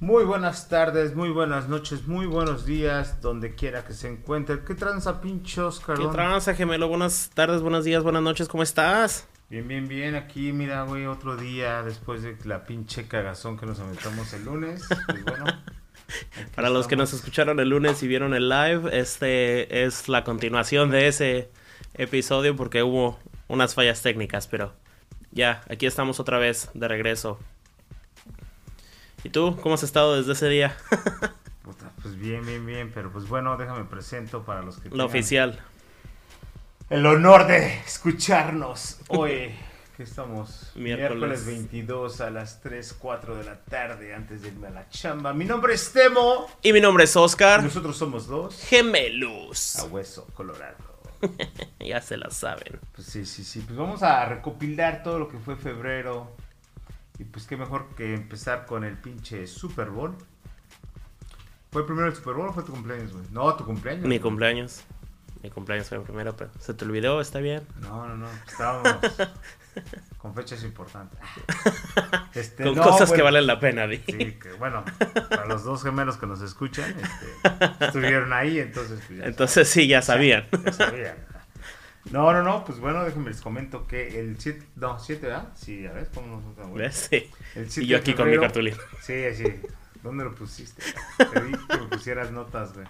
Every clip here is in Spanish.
Muy buenas tardes, muy buenas noches, muy buenos días, donde quiera que se encuentre. ¿Qué tranza, pinche Oscar? ¿Qué tranza, gemelo? Buenas tardes, buenos días, buenas noches, ¿cómo estás? Bien, bien, bien. Aquí, mira, güey, otro día después de la pinche cagazón que nos aventamos el lunes. Pues bueno. Para los que nos escucharon el lunes y vieron el live, este es la continuación de ese episodio porque hubo unas fallas técnicas, pero ya, aquí estamos otra vez de regreso. ¿Y tú? ¿Cómo has estado desde ese día? Pues bien, bien, bien, pero pues bueno, déjame presento para los que... Lo oficial. El honor de escucharnos hoy, que estamos Miércoles. miércoles 22 a las 3, 4 de la tarde antes de irme a la chamba. Mi nombre es Temo. Y mi nombre es Oscar. Nosotros somos dos. Gemelos. A hueso colorado. ya se la saben. Pues sí, sí, sí. Pues vamos a recopilar todo lo que fue febrero. Y pues qué mejor que empezar con el pinche Super Bowl. ¿Fue primero el Super Bowl o fue tu cumpleaños, güey? No, tu cumpleaños. Mi güey. cumpleaños. Mi cumpleaños fue el primero, pero se te olvidó, está bien. No, no, no. Estábamos con fechas importantes. Este, Con no, cosas que valen la pena, di. Sí, que bueno, para los dos gemelos que nos escuchan, este, estuvieron ahí, entonces pues Entonces sí, ya sabían. Ya sabían. No, no, no, pues bueno, déjenme les comento que el 7, no, 7, ¿verdad? Sí, ya ves cómo nos güey. Sí. El 7 Y yo aquí con mi cartulina. Sí, sí. ¿Dónde lo pusiste? Te di que me pusieras notas, güey.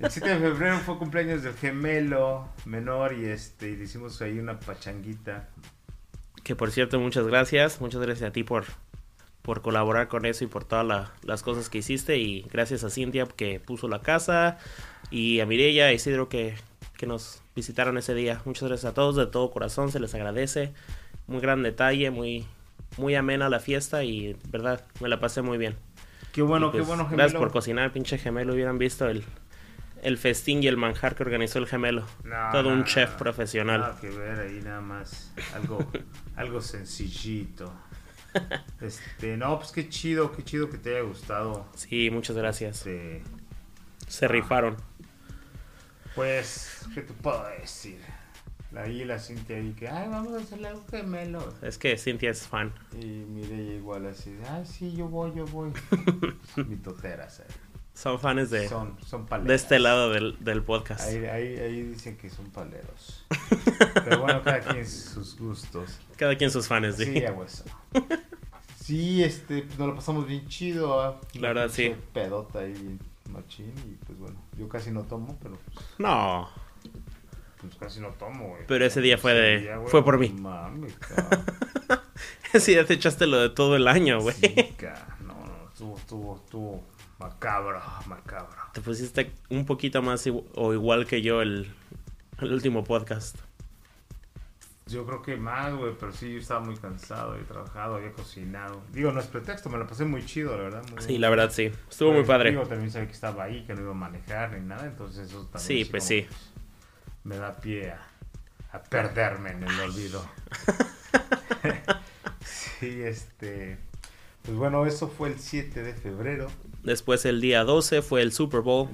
El 7 de febrero fue cumpleaños del gemelo menor y este, y le hicimos ahí una pachanguita. Que por cierto, muchas gracias. Muchas gracias a ti por, por colaborar con eso y por todas la- las cosas que hiciste. Y gracias a Cintia que puso la casa. Y a Mireya y Isidro que, que nos visitaron ese día. Muchas gracias a todos, de todo corazón. Se les agradece. Muy gran detalle, muy, muy amena la fiesta. Y verdad, me la pasé muy bien. Qué bueno, pues, qué bueno, gemelo. Gracias por cocinar, pinche gemelo. Hubieran visto el, el festín y el manjar que organizó el gemelo. No, Todo no, un chef no. profesional. Nada que ver ahí nada más. Algo, algo sencillito. Este, no, pues qué chido, qué chido que te haya gustado. Sí, muchas gracias. Este, Se rifaron. Pues, ¿qué te puedo decir? Ahí la Cintia ahí que, ay, vamos a hacerle algo gemelo. Es que Cintia es fan. Y mire igual así, ay, sí, yo voy, yo voy. Mitoteras ahí. Son fans de, Son, son paleras. de este lado del, del podcast. Ahí, ahí, ahí dicen que son paleros. Pero bueno, cada quien sus gustos. Cada quien sus fans, sí. Sí, a hueso. Sí, este, nos lo pasamos bien chido. ¿ah? La verdad, sí. Pedota ahí, machín. Y pues bueno, yo casi no tomo, pero pues, No, pues casi no tomo, güey. Pero ese día fue de- Ese güey, fue por mí. Sí, ya te echaste lo de todo el año, güey. Sí, no, no, estuvo, estuvo, estuvo macabro, macabro. Te pusiste un poquito más o igual que yo el, el último podcast. Yo creo que más, güey, pero sí, yo estaba muy cansado, había trabajado, había cocinado. Digo, no es pretexto, me lo pasé muy chido, la verdad. muy Sí, bien. la verdad, sí. Estuvo muy padre. Digo, también sabía que estaba ahí, que no iba a manejar ni nada, entonces eso también. Sí, pues sí. Me da pie a, a perderme en el olvido. sí, este. Pues bueno, eso fue el 7 de febrero. Después el día 12 fue el Super Bowl.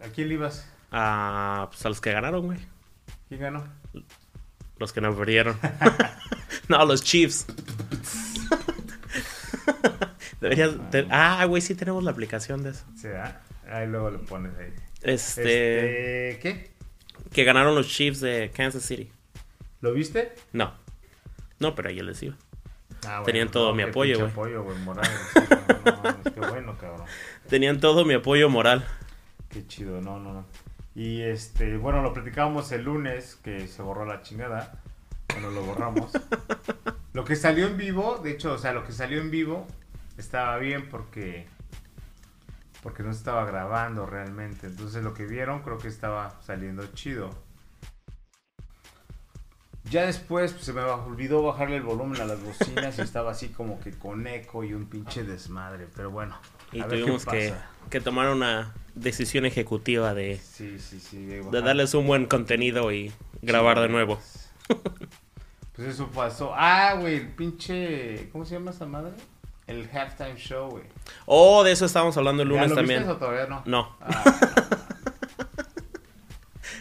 ¿A quién le ibas? A, pues, a los que ganaron, güey. ¿Quién ganó? Los que no perdieron. no, los Chiefs. Deberías. te- ah, güey, sí tenemos la aplicación de eso. Sí, ¿ah? Ahí luego lo pones ahí. Este. Este, ¿Qué? Que ganaron los Chiefs de Kansas City. ¿Lo viste? No. No, pero yo les iba. Ah, bueno, Tenían todo mi apoyo, güey. apoyo, güey, moral. No, qué bueno, cabrón. Tenían todo mi apoyo moral. Qué chido, no, no, no. Y este, bueno, lo platicábamos el lunes que se borró la chingada. Bueno, lo borramos. lo que salió en vivo, de hecho, o sea, lo que salió en vivo estaba bien porque porque no estaba grabando realmente. Entonces lo que vieron creo que estaba saliendo chido. Ya después pues, se me olvidó bajarle el volumen a las bocinas y estaba así como que con eco y un pinche desmadre. Pero bueno, Y a tuvimos que, que tomar una decisión ejecutiva de, Sí, sí, sí. De, darles un buen contenido y grabar de nuevo. Pues eso pasó. Ah, güey, el pinche. ¿Cómo se llama esa madre? El halftime show, güey. Oh, de eso estábamos hablando el ¿Ya lunes lo también. viste o todavía no? No, Ah,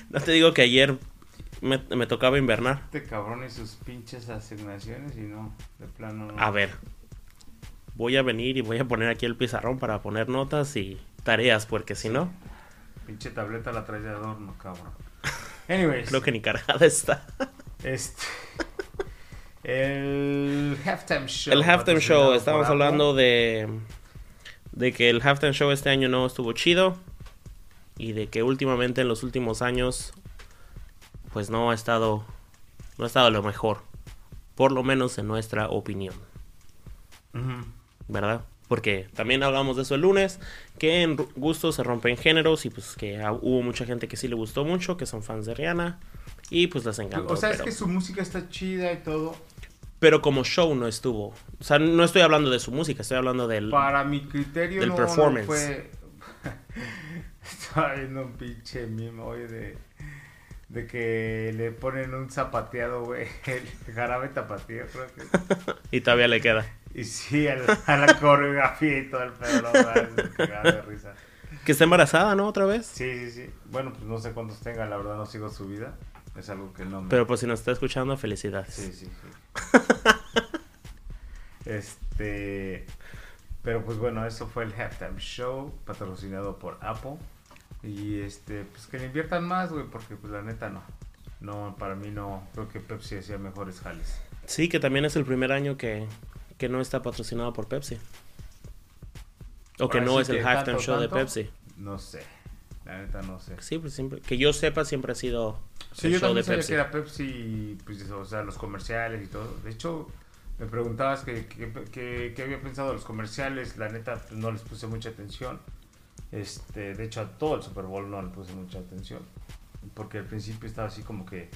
no te digo que ayer me, me tocaba invernar. este cabrón y sus pinches asignaciones y no, de plano no. A ver, voy a venir y voy a poner aquí el pizarrón para poner notas y tareas, porque si no, Pinche tableta la traes de adorno, cabrón. Anyways. creo que ni cargada está. Este. El halftime show. El halftime show, estamos hablando de de que el halftime show este año no estuvo chido y de que últimamente en los últimos años pues no ha estado no ha estado lo mejor, por lo menos en nuestra opinión. Ujú. ¿Verdad? Porque también hablamos de eso el lunes, que en gustos se rompen géneros y pues que hubo mucha gente que sí le gustó mucho, que son fans de Rihanna y pues les encantó. O sea, es que su música está chida y todo. pero como show no estuvo. O sea, no estoy hablando de su música, estoy hablando del... Para mi criterio Del no, performance. no fue... Viendo un pinche meme hoy de... De que le ponen un zapateado, güey. El jarabe tapatío, creo que. Y todavía le queda. Y sí, a la, a la coreografía y todo el pedo, de risa. Que está embarazada, ¿no? Otra vez. Sí, sí, sí. Bueno, pues no sé cuántos tenga, la verdad no sigo su vida. Es algo que no me... Pero pues si nos está escuchando, felicidades. Sí, sí, sí. este... Pero pues bueno, eso fue el halftime show patrocinado por Apple. Y este, pues que le inviertan más, güey, porque pues la neta no. No, para mí no. Creo que Pepsi hacía mejores jales. Sí, que también es el primer año que, que no está patrocinado por Pepsi. O que no sí es el halftime tanto, show de Pepsi. No sé. La neta no sé. Sí, pues siempre, que yo sepa, siempre ha sido Sí, el yo show de también sabía Pepsi. que era Pepsi, pues, o sea, los comerciales y todo. De hecho, me preguntabas que, que, que- que había pensado de los comerciales. La neta, pues, no les puse mucha atención. Este, de hecho, a todo el Super Bowl no le puse mucha atención. Porque al principio estaba así como que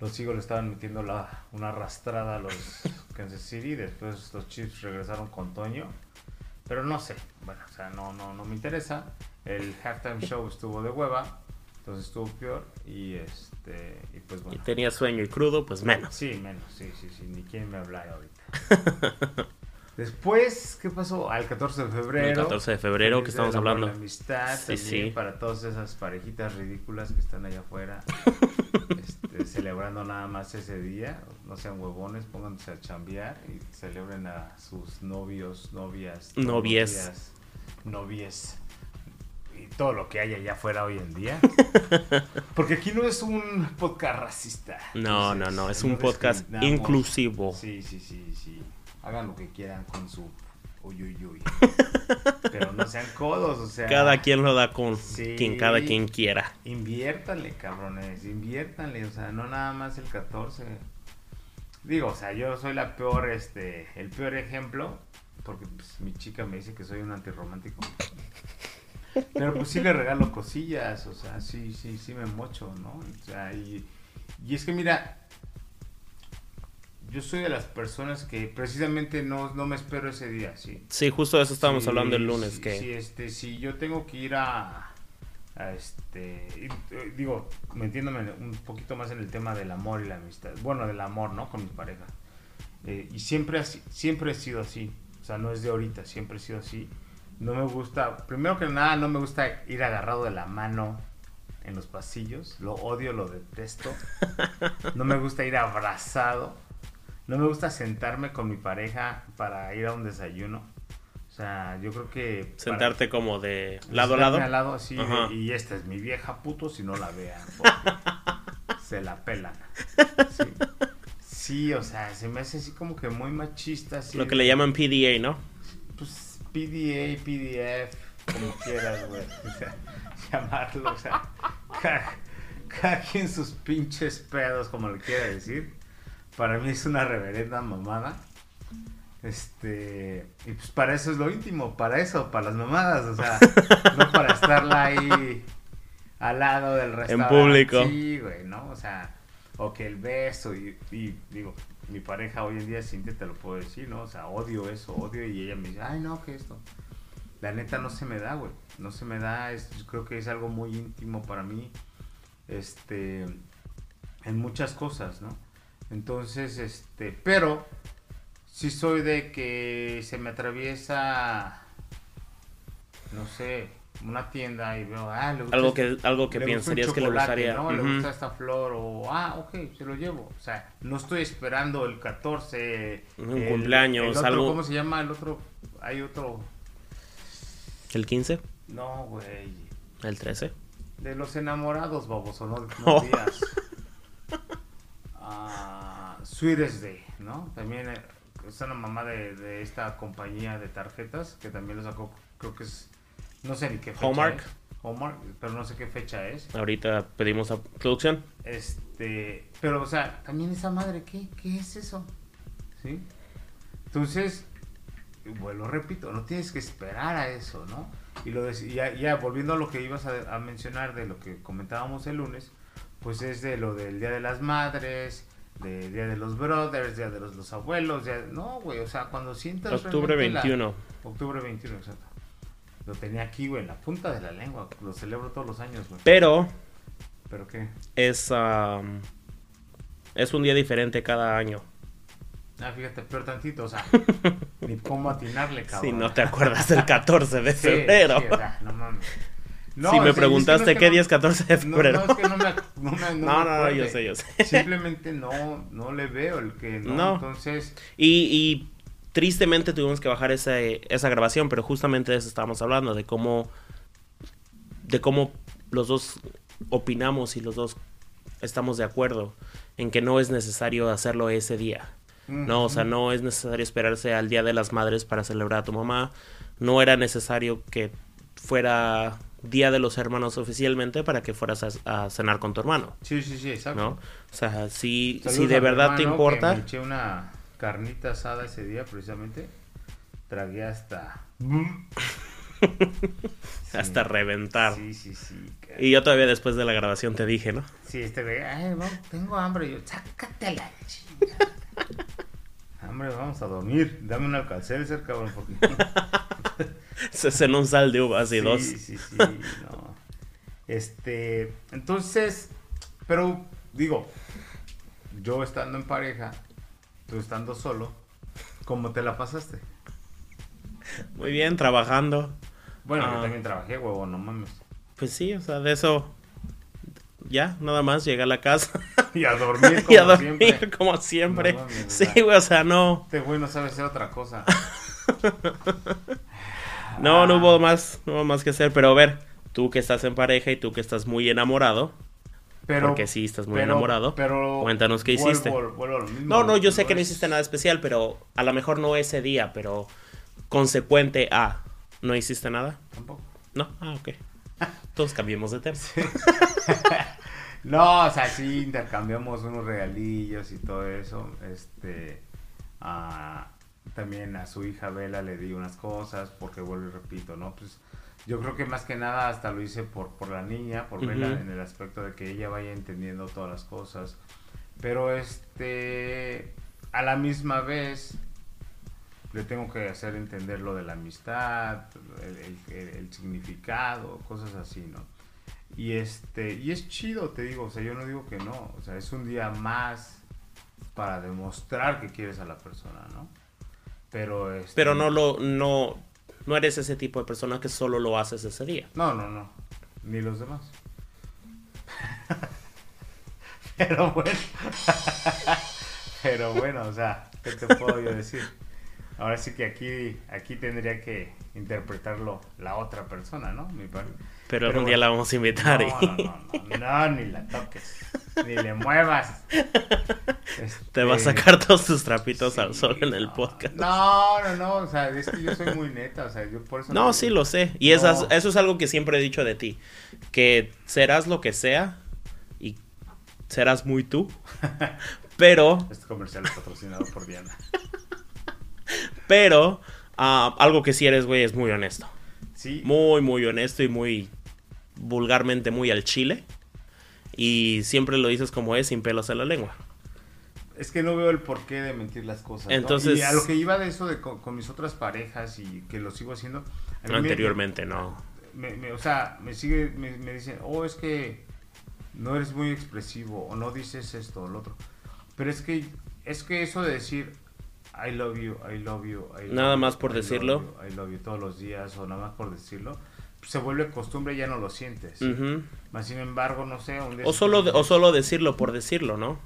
los Eagles le estaban metiendo la, una arrastrada a los Kansas City. Después los Chiefs regresaron con Toño. Pero no sé, bueno, o sea, no, no, no me interesa. El halftime show estuvo de hueva, entonces estuvo peor. Y este, y pues Y bueno. tenía sueño y crudo, pues menos. Sí, menos, sí, sí, sí, ni quién me habla ahorita. Después, ¿qué pasó? Al 14 de febrero. El 14 de febrero que estamos hablando. La amistad, Sí, también sí. para todas esas parejitas ridículas que están allá afuera. este, celebrando nada más ese día. No sean huevones, pónganse a chambear y celebren a sus novios, novias, novias, novies y todo lo que hay allá afuera hoy en día. Porque aquí no es un podcast racista. No, no, Entonces, no, es un podcast inclusivo. Sí, sí, sí, sí. Hagan lo que quieran con su uy, uy, uy. Pero no sean codos, o sea. Cada quien lo da con Sí. quien cada quien quiera. Inviértanle, cabrones, inviértanle, o sea, no nada más el 14. Digo, o sea, yo soy la peor, este, el peor ejemplo, porque pues, mi chica me dice que soy un antirromántico. Pero pues sí le regalo cosillas, o sea, sí, sí, sí me mocho, ¿no? O sea, y, y es que mira, yo soy de las personas que precisamente no, no me espero ese día, sí. Sí, justo de eso estábamos Sí, hablando el lunes. sí, que sí, este, si yo tengo que ir a, a este, eh, digo, metiéndome un poquito más en el tema del amor y la amistad, bueno, del amor, ¿no? Con mi pareja. Eh, y siempre, así- siempre he sido así, o sea, no es de ahorita, siempre he sido así. No me gusta, primero que nada, no me gusta ir agarrado de la mano en los pasillos, lo odio, lo detesto. No me gusta ir abrazado. No me gusta sentarme con mi pareja para ir a un desayuno. O sea, yo creo que... para- sentarte como de lado a lado. al lado así, de- y esta es mi vieja puto, si no la vean. porque se la pelan. Sí. Sí, o sea, se me hace así como que muy machista. Así Lo que de- le llaman PDA, ¿no? Pues PDA, PDF, como quieras, güey. O sea, llamarlo, o sea, quien sus pinches pedos, como le quiera decir. Para mí es una reverenda mamada. Este, y pues para eso es lo íntimo, para eso, para las mamadas, o sea, no para estarla ahí al lado del restaurante. público. Sí, güey, ¿no? O sea, o que el beso y, y, digo, mi pareja hoy en día, Cintia, te lo puedo decir, ¿no? O sea, odio eso, odio y ella me dice, ay, no, que esto. La neta no se me da, güey, no se me da, es, creo que es algo muy íntimo para mí, este, en muchas cosas, ¿no? Entonces, este, pero sí soy de que se me atraviesa, no sé, una tienda y veo, ah, le gusta Algo este- que, algo que pensarías que le gustaría. ¿no? Le Ujú. gusta esta flor o, ah, ok, se lo llevo. O sea, no estoy esperando el 14. Un el- cumpleaños, el otro, algo- ¿Cómo se llama el otro? Hay otro. El 15, No, güey. el 13. De los enamorados, baboso, no, no Oh. días. Ah, Sweetest Day, ¿no? También eh, es una mamá de, de esta compañía de tarjetas que también lo sacó, creo que es, no sé ni qué fecha Hallmark. es. Hallmark, pero no sé qué fecha es. Ahorita pedimos a producción. Este, pero o sea, también esa madre, ¿qué, qué es eso? ¿Sí? Entonces, bueno, repito, no tienes que esperar a eso, ¿no? Y lo de- ya, ya volviendo a lo que ibas a, a mencionar de lo que comentábamos el lunes, pues es de lo del Día de las Madres, del Día de los Brothers, Día de los, los Abuelos, día- no, güey, o sea, cuando sientas... Octubre realmente la- 21. octubre 21, exacto. Lo tenía aquí, güey, en la punta de la lengua, lo celebro todos los años, güey. Pero ¿Pero qué? es, am, es un día diferente cada año. Ah, fíjate, peor tantito, o sea, ni cómo atinarle, cabrón. Si no te acuerdas del 14 de Sí, febrero. sí, o sea, no mames. No, si o sea, me y es que preguntaste no es que qué no- día es 14 de febrero. no, es que no me, me, acuerde. yo sé, yo sé. Simplemente no, no le veo el que no. No. Entonces, Y, y tristemente tuvimos que bajar esa, esa grabación, pero justamente de eso estábamos hablando, de cómo, de cómo los dos opinamos y los dos estamos de acuerdo en que no es necesario hacerlo ese día. No, o sea, no es necesario esperarse al Día de las Madres para celebrar a tu mamá. No era necesario que fuera Día de los Hermanos oficialmente para que fueras a, a cenar con tu hermano, sí, sí, sí, exacto. ¿no? O sea, si, si de verdad te importa... que Me eché una carnita asada ese día, precisamente. Tragué hasta. Hasta reventar. Sí, sí, sí. Y yo todavía después de la grabación te dije, ¿no? Sí, este güey, ay, vamos, tengo hambre. Y yo, sácate la. Hambre, vamos a dormir. Dame un alcacelser, cabrón, porque. Se cenó un sal de uvas y sí, dos. Sí, sí, no. Este, entonces, pero digo, yo estando en pareja, tú estando solo, ¿cómo te la pasaste? Muy bien, trabajando. Bueno, Ah. yo también trabajé, huevo, no mames. Pues sí, o sea, de eso. Ya, nada más llegué a la casa Y a dormir como y a dormir siempre. como siempre. No mames, sí, güey, o sea, no. Este güey no sabe hacer otra cosa. No, no hubo más, no hubo más que hacer. Pero a ver, tú que estás en pareja y tú que estás muy enamorado. Pero, porque sí, estás muy pero- enamorado. Pero Cuéntanos qué vuelvo- hiciste. vuelvo mismo, No, no, yo sé que no hiciste nada especial, pero a lo mejor no ese día, pero consecuente a. ¿No hiciste nada? Tampoco. No, ah, ok. Todos cambiemos de tema. No, o sea, sí intercambiamos unos regalillos y todo eso. Este, ah, también a su hija Vela le di unas cosas, porque vuelvo y repito, ¿no? Pues yo creo que más que nada hasta lo hice por, por la niña, por Vela, Ujú. en el aspecto de que ella vaya entendiendo todas las cosas. Pero este, a la misma vez, le tengo que hacer entender lo de la amistad, el, el- el- el significado, cosas así, ¿no? Y este, y es chido, te digo, o sea, yo no digo que no, o sea, es un día más para demostrar que quieres a la persona, ¿no? Pero este, Pero no lo, no, no eres ese tipo de persona que solo lo haces ese día. No, no, no, ni los demás. Pero bueno, pero bueno, o sea, ¿qué te puedo yo decir? Ahora sí que aquí, aquí tendría que interpretarlo la otra persona, ¿no? Mi padre. Pero, Pero algún día la vamos a invitar. No, y no, no, no, no, ni la toques, ni le muevas. Te va a Este, sacar todos tus trapitos al sol en el no. podcast. No, no, no, o sea, es que yo soy muy neta, o sea, yo por eso... No, sí lo sé. Y esas- eso es algo que siempre he dicho de ti. Que serás lo que sea y serás muy tú. Pero, Este comercial es patrocinado por Diana. pero, ah, algo que sí eres, güey, es muy honesto. Sí, Muy, muy honesto y muy vulgarmente muy al chile. Y siempre lo dices como es, sin pelos en la lengua. es que no veo el porqué de mentir las cosas. ¿no? Entonces- Y a lo que iba de eso de con, con mis otras parejas y que lo sigo haciendo. me- Anteriormente, no. me- me- o sea, me sigue, me, me dicen, oh, es que no eres muy expresivo o no dices esto o lo otro. Pero es que, es que eso de decir, I love you, I love you, I love Nada you, más por I love decirlo. you, I love you todos los días o nada más por decirlo, se vuelve costumbre y ya no lo sientes. Ujú. Más sin embargo, no sé, un O solo, te- o solo decirlo por decirlo, ¿no?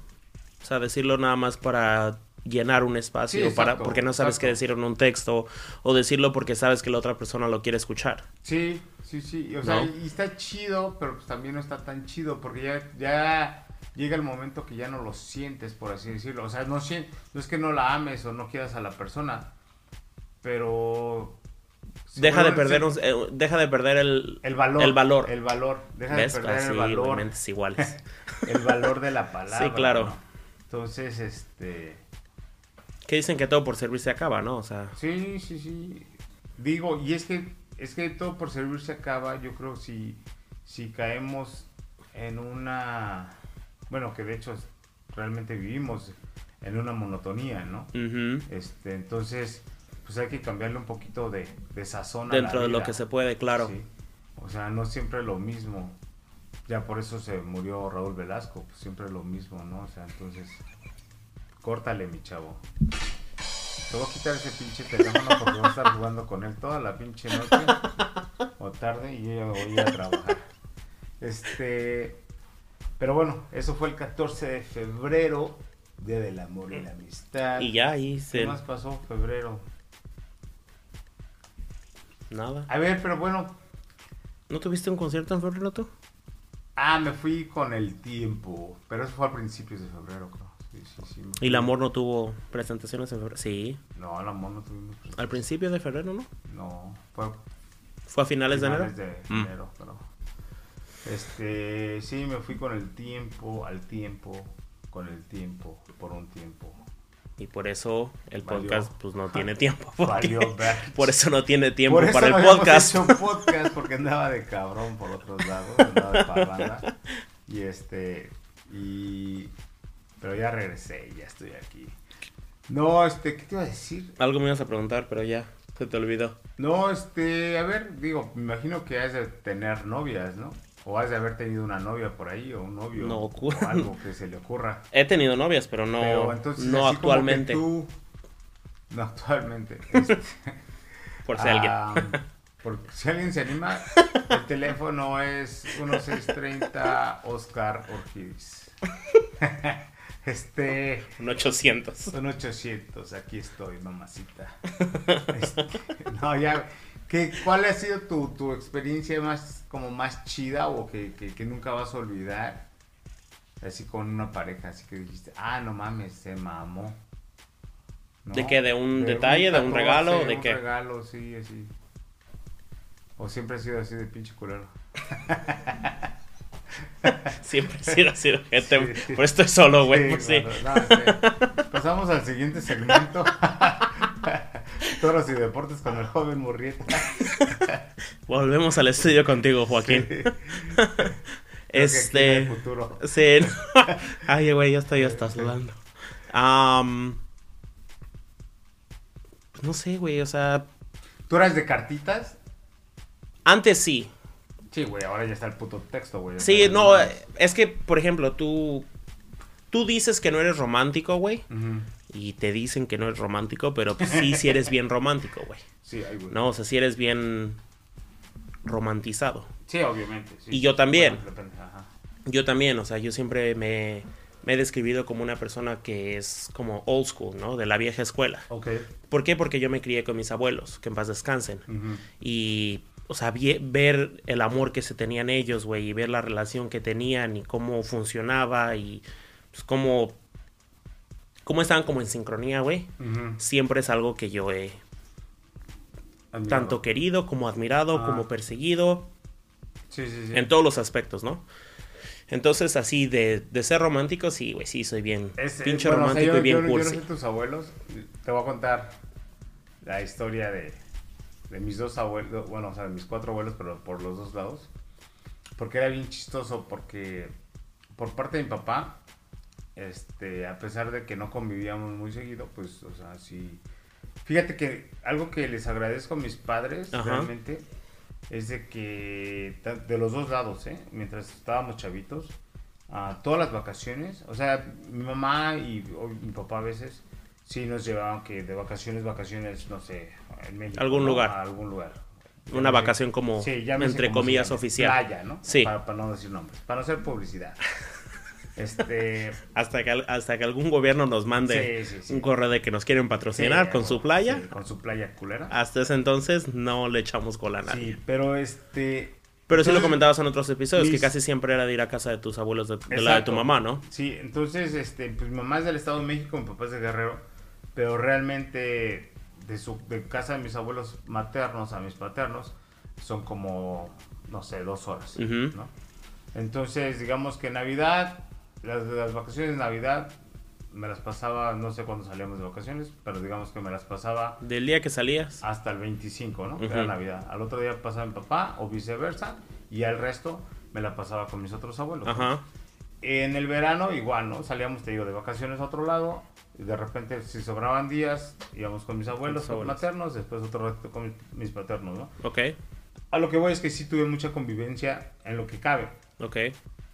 O sea, decirlo nada más para llenar un espacio, Sí, para, porque no sabes qué exacto. decir en un texto, o decirlo porque sabes que la otra persona lo quiere escuchar. Sí, sí, sí. O sea, ¿No? y está chido, pero pues también no está tan chido porque ya, ya llega el momento que ya no lo sientes, por así decirlo. O sea, no, no es que no la ames o no quieras a la persona, pero... Deja de perder, un- eh, deja de perder el, el valor. el valor. El valor. Deja ¿Ves? de perder Así, el güey, valor. iguales. el valor de la palabra. Sí, claro. ¿no? Entonces, este... que dicen que todo por servir se acaba, ¿no? O sea, Sí, sí, sí. Digo, y es que es que todo por servir se acaba, yo creo si si caemos en una bueno, que de hecho es- realmente vivimos en una monotonía, ¿no? Este, entonces, pues hay que cambiarle un poquito de, de sazón a la dentro de lo vida. que se puede, claro. Sí. O sea, no siempre lo mismo. Ya por eso se murió Raúl Velasco, pues siempre lo mismo, ¿no? O sea, entonces, córtale, mi chavo. Te voy a quitar ese pinche teléfono porque voy a estar jugando con él toda la pinche noche o tarde y yo voy a trabajar. Este, pero bueno, eso fue el 14 de febrero, Día del Amor y la Amistad. Y ya ahí ¿Qué se... más pasó febrero? Nada. A ver, pero bueno, ¿No tuviste un concierto en febrero tú? Ah, me fui con el tiempo. Pero eso fue a principios de febrero, creo. Sí, sí, sí. ¿Y el amor no tuvo presentaciones en febrero? Sí. No, el amor no tuvimos. Al principio de febrero, ¿no? No, fue ¿Fue a finales, finales de enero? de Mm. enero, pero. Este, sí, me fui con el tiempo, al tiempo, con el tiempo, por un tiempo. Y por eso el Valió. podcast pues no tiene tiempo. porque- Valió ver. por eso no tiene tiempo Por eso para el no podcast. hecho podcast porque andaba de cabrón por otros lados, andaba de parranda. Y este, y. Pero ya regresé, ya estoy aquí. No, este, ¿qué te iba a decir? Algo me ibas a preguntar, pero ya se te olvidó. No, este, a ver, digo, me imagino que has de tener novias, ¿no? O has de haber tenido una novia por ahí, o un novio, No o ocurre. algo que se le ocurra. He tenido novias, pero no, Pero entonces, no actualmente. tú- No actualmente. este, Por si alguien. Ah, por si alguien se anima, el teléfono es 1630 Oscar Ortiz. Este, Un 800. son 800, aquí estoy, mamacita. Este, no, ya, ¿qué, ¿cuál ha sido tu, tu experiencia más, como más chida o que, que, que nunca vas a olvidar? Así con una pareja, así que dijiste, ah, no mames, se mamó. ¿No? ¿De qué? ¿De un detalle, de un regalo, de un qué? regalo, sí, así. O siempre ha sido así de pinche culero. Siempre he sido así, gente. Sí. Por esto estoy solo, güey. Sí, pues claro, no. Pasamos al siguiente segmento. Toros y deportes con el joven Murrieta. Volvemos al estudio contigo, Joaquín. Sí. No Este. futuro. Sí. no. Ay, güey, ya estoy hasta sudando. Pues no sé, güey, o sea, ¿Tú eras de cartitas? antes sí. Sí, güey, ahora ya está el puto texto, güey. Sí, no, es que, por ejemplo, tú. Tú dices que no eres romántico, güey. Ujú. Y te dicen que no eres romántico, pero pues sí, sí eres bien romántico, güey. Sí, güey. No, o sea, sí eres bien romantizado. Sí, obviamente. sí. Y yo también. Bueno, depende, ajá. Yo también, o sea, yo siempre me, me he describido como una persona que es como old school, ¿no? De la vieja escuela. Ok. ¿Por qué? Porque yo me crié con mis abuelos, que en paz descansen. Y, o sea, ver el amor que se tenían ellos, güey, y ver la relación que tenían y cómo funcionaba y pues, cómo, cómo estaban como en sincronía, güey. Siempre es algo que yo he Admirado. tanto querido como admirado, Ah. como perseguido, Sí, sí, sí. en todos los aspectos, ¿no? Entonces, así de, de ser romántico, sí, güey, sí, soy bien Es- pinche bueno, o sea, romántico yo- y bien yo, yo no cursi. sé tus abuelos. Te voy a contar la historia de, de mis dos abuelos. Bueno, o sea, de mis cuatro abuelos, pero por los dos lados. Porque era bien chistoso, porque por parte de mi papá, este, a pesar de que no convivíamos muy seguido, pues, o sea, sí. Fíjate que algo que les agradezco a mis padres Ajá. realmente es de que de los dos lados, ¿eh? Mientras estábamos chavitos, a todas las vacaciones, o sea, mi mamá y mi papá a veces sí nos llevaban que de vacaciones, vacaciones, no sé, en México. Algún lugar. A algún lugar. Una vacación como, Sí, entre comillas, oficial. Playa, ¿no? Sí. Para, para no decir nombres, para no hacer publicidad. este, Hasta que, hasta que algún gobierno nos mande Sí, sí, sí. un correo de que nos quieren patrocinar con su playa. con su playa culera. Hasta ese entonces no le echamos cola a nadie. Sí, pero este. Pero sí lo comentabas en otros episodios, que casi siempre era de ir a casa de tus abuelos, de, de la de tu mamá, ¿no? Sí, entonces, este, pues mi mamá es del Estado de México, mi papá es de Guerrero, pero realmente de su de casa de mis abuelos maternos a mis paternos son como, no sé, dos horas. Entonces, digamos que Navidad, las, las vacaciones de Navidad, me las pasaba, no sé cuándo salíamos de vacaciones, pero digamos que me las pasaba Del día que salías. hasta el 25, ¿no? Que Ujú. Era Navidad. Al otro día pasaba mi papá o viceversa, y al resto me la pasaba con mis otros abuelos. Ajá. En el verano igual, ¿no? Salíamos, te digo, de vacaciones a otro lado. Y de repente, si sobraban días, íbamos con mis abuelos, tus abuelos. maternos, después otro rato con mis, mis paternos, ¿no? Ok, A lo que voy es que sí tuve mucha convivencia en lo que cabe, ok.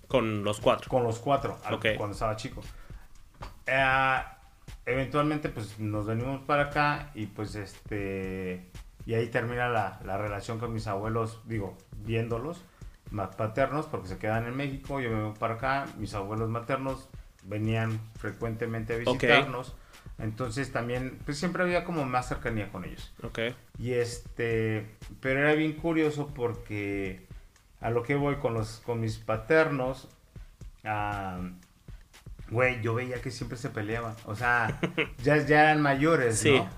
Con los cuatro. con los cuatro, al- Ok. cuando estaba chico. Eh, eventualmente, pues nos venimos para acá y pues este... Y ahí termina la, la relación con mis abuelos, digo, viéndolos, más paternos, porque se quedan en México, yo me vengo para acá, mis abuelos maternos venían frecuentemente a visitarnos, entonces también, pues siempre había como más cercanía con ellos. Ok. Y este, pero era bien curioso porque a lo que voy con los, con mis paternos, ah, güey, yo veía que siempre se peleaban, o sea, ya, ya eran mayores, Sí. ¿no?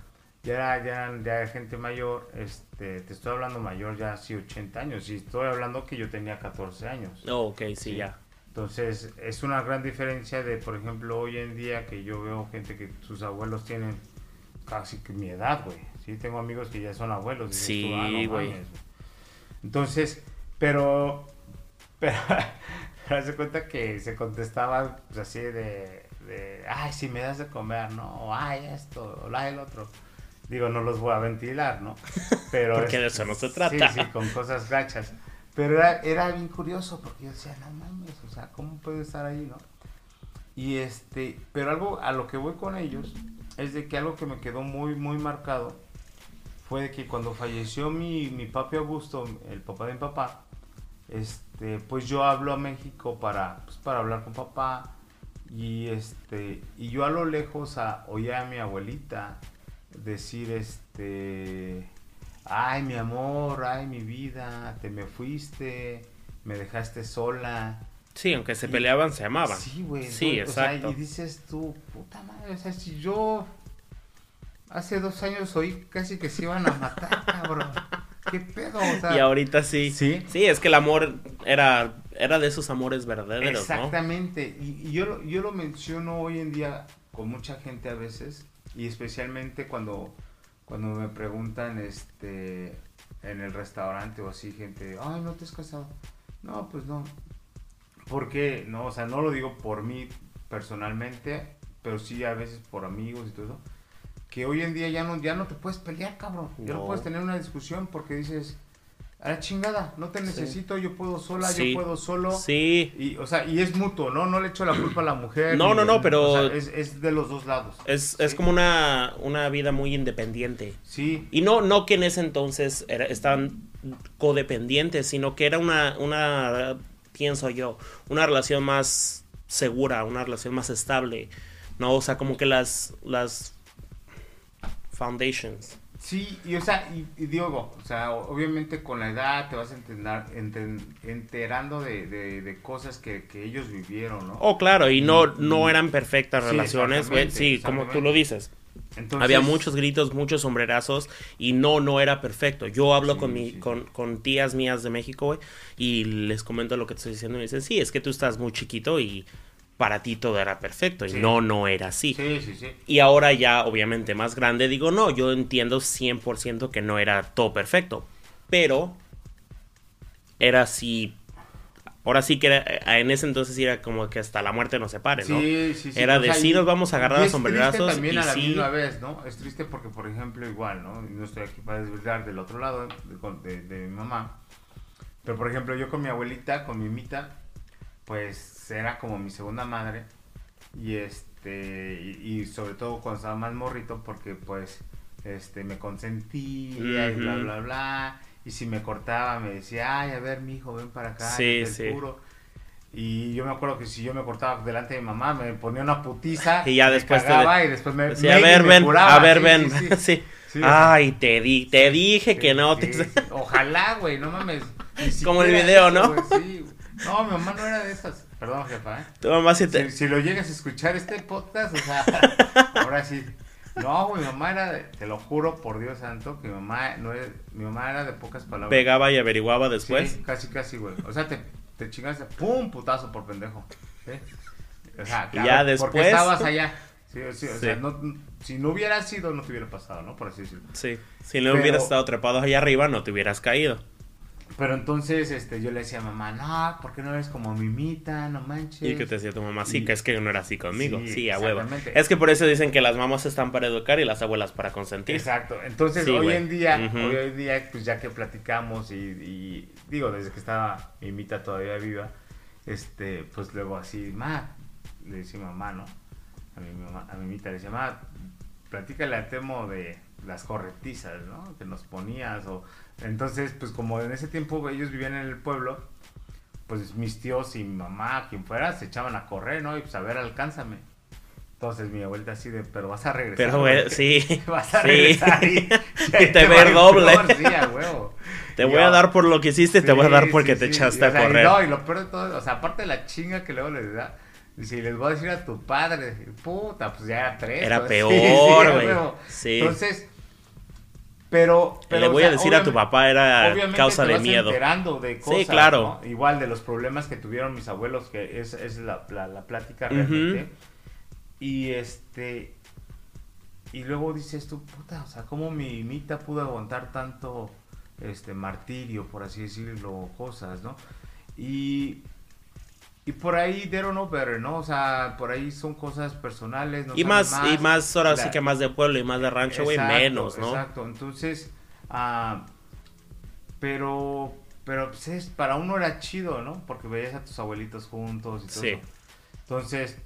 Ya, era- ya eran ya era gente mayor, este, te estoy hablando mayor ya así 80 años, y estoy hablando que yo tenía 14 años. Oh, ok, sí, Sí. ya. Entonces, es una gran diferencia de, por ejemplo, hoy en día que yo veo gente que sus abuelos tienen casi que mi edad, güey. Sí, tengo amigos que ya son abuelos. dices Sí, tú, "Ah, no güey. mames". Entonces, pero, pero, haz de cuenta que se contestaba pues, así de, de, ay, si me das de comer, ¿no? O, ay, esto, o ay, el otro. Digo, no los voy a ventilar, ¿no? Pero Porque es- de eso no se trata. Sí, sí, con cosas gachas. Pero era, era bien curioso porque yo decía, no mames, o sea, ¿cómo puede estar ahí, no? Y este, pero algo a lo que voy con ellos es de que algo que me quedó muy, muy marcado fue de que cuando falleció mi, mi papi Augusto, el papá de mi papá, este, pues yo hablo a México para, pues, para hablar con papá y este, y yo a lo lejos a, oía a mi abuelita decir este, ay mi amor, ay mi vida, te me fuiste, me dejaste sola. Sí, aunque se Y- peleaban, se amaban. Sí, güey. Sí, ¿no? O sea, exacto. y dices tú, puta madre, o sea, si yo hace dos años oí casi que se iban a matar, cabrón. ¿Qué pedo? O sea, Y ahorita sí. Sí. Sí, es que el amor era, era de esos amores verdaderos, ¿no? Exactamente. Y, y yo, lo- yo lo menciono hoy en día con mucha gente a veces, y especialmente cuando, cuando me preguntan este en el restaurante o así, gente, ay, no te has casado. No, pues no. ¿Por qué? No, o sea, no lo digo por mí personalmente, pero sí a veces por amigos y todo eso. Que hoy en día ya no, ya no te puedes pelear, cabrón. Ya no puedes tener una discusión porque dices, a la chingada, no te Sí. necesito, yo puedo sola, Sí. yo puedo solo. Sí, Y, o sea, y es mutuo, ¿no? No le echo la culpa a la mujer. No, no, no, pero- o sea, es, es de los dos lados. es, es como una, una vida muy independiente. Sí, Y no, no que en ese entonces era- estaban codependientes, sino que era una, una, pienso yo, una relación más segura, una relación más estable. No, o sea, como que las, las foundations. sí, y o sea, y, y Diogo, o sea, obviamente con la edad te vas a entender, enten- enterando de, de- de cosas que, que ellos vivieron, ¿no? Oh, claro, y no, no eran perfectas Sí, relaciones, Sí, como tú lo dices. Entonces, Había muchos gritos, muchos sombrerazos y no, no era perfecto. Yo hablo Sí, con, mi, sí. con, con tías mías de México, güey, y les comento lo que te estoy diciendo y me dicen, sí, es que tú estás muy chiquito y para ti todo era perfecto y Sí. no, no era así. Sí, sí, sí. Y ahora ya, obviamente, más grande, digo, no, yo entiendo 100% que no era todo perfecto, pero era así, ahora sí que era, eh, en ese entonces era como que hasta la muerte nos separe, ¿no? Sí, sí, sí. Era o de sea, sí y- nos vamos a agarrar y a sombrerazos también y a la sí. misma vez, ¿no? Es triste porque, por ejemplo, igual, ¿no? No estoy aquí para desvirgar del otro lado de, de- de mi mamá. Pero, por ejemplo, yo con mi abuelita, con mi mita, pues era como mi segunda madre. Y este, y, y sobre todo cuando estaba más morrito, porque pues este me consentía y bla, bla, bla. Y si me cortaba, me decía, ay, a ver, mi hijo, ven para acá. Sí, te sí. juro". Y yo me acuerdo que si yo me cortaba delante de mi mamá, me ponía una putiza. Y ya me después te- cagaba y después me, Sí, a me- ver, me ven, curaba, a ver, ven. sí, Ay, te di, te dije que no. sí, te-. Ojalá, güey, no mames. Como el video, eso, ¿no? güey. No, mi mamá no era de esas. Perdón, jefa, ¿eh? Tu mamá sí te... Si, si lo llegas a escuchar este podcast, o sea, ahora sí. No, güey, mi mamá era, de- te lo juro por Dios santo, que mi mamá no es, mi mamá era de pocas palabras. pegaba y averiguaba después. Sí, casi, casi, güey. O sea, te, te chingaste, pum, putazo por pendejo. ¿sí? O sea, Y ya Porque después- estabas allá. Sí, sí, o Sí. sea, no, si no hubiera sido, no te hubiera pasado, ¿no? Por así decirlo. Sí. Si no Pero- hubieras estado trepado allá arriba, no te hubieras caído. Pero entonces, este, yo le decía a mamá, no, ¿por qué no eres como mimita? No manches. Y que te decía tu mamá, sí, Y- que es que no era así conmigo. Sí, Sí, a huevo. Es que por eso dicen que las mamás están para educar y las abuelas para consentir. Exacto. Entonces, Sí, hoy güey. en día, hoy en día, pues ya que platicamos y, y digo, desde que estaba mimita todavía viva, este, pues luego así, ma, le decía mamá, ¿no? A mi mamá, a mi mimita le decía, ma, platícale al temo de las corretizas, ¿no? Que nos ponías o... Entonces, pues como en ese tiempo ellos vivían en el pueblo, pues mis tíos y mi mamá, quien fuera, se echaban a correr, ¿no? Y pues a ver, alcánzame. Entonces mi abuelita así de, pero vas a regresar. Pero, güey, sí. Vas a Sí. regresar y, Y te va ver a doble. Sí, a huevo. Te voy a dar por lo que hiciste y te voy a Sí, dar porque sí, te sí. echaste Y, o sea, a y correr. no, y lo peor de todo, o sea, aparte de la chinga que luego les da, dice, les voy a decir a tu padre, puta, pues ya era tres. Era ¿no? peor, Sí, sí, güey. Sí. Entonces, pero, pero. Le o voy sea, a decir a tu papá era causa te de vas miedo. enterando de Sí, cosas, claro. ¿no? Igual de los problemas que tuvieron mis abuelos, que es, es la, la, la plática realmente. Y este. Y luego dices tú, puta, o sea, ¿cómo mi mita pudo aguantar tanto este martirio, por así decirlo, cosas, ¿no? Y. Y por ahí, don't know better, ¿no? O sea, por ahí son cosas personales. No Y más, y más ahora La- sí que más de pueblo y más de rancho, güey, menos, ¿no? Exacto, entonces, ah, pero, pero pues es, para uno era chido, ¿no? Porque veías a tus abuelitos juntos y todo Sí. eso. Entonces,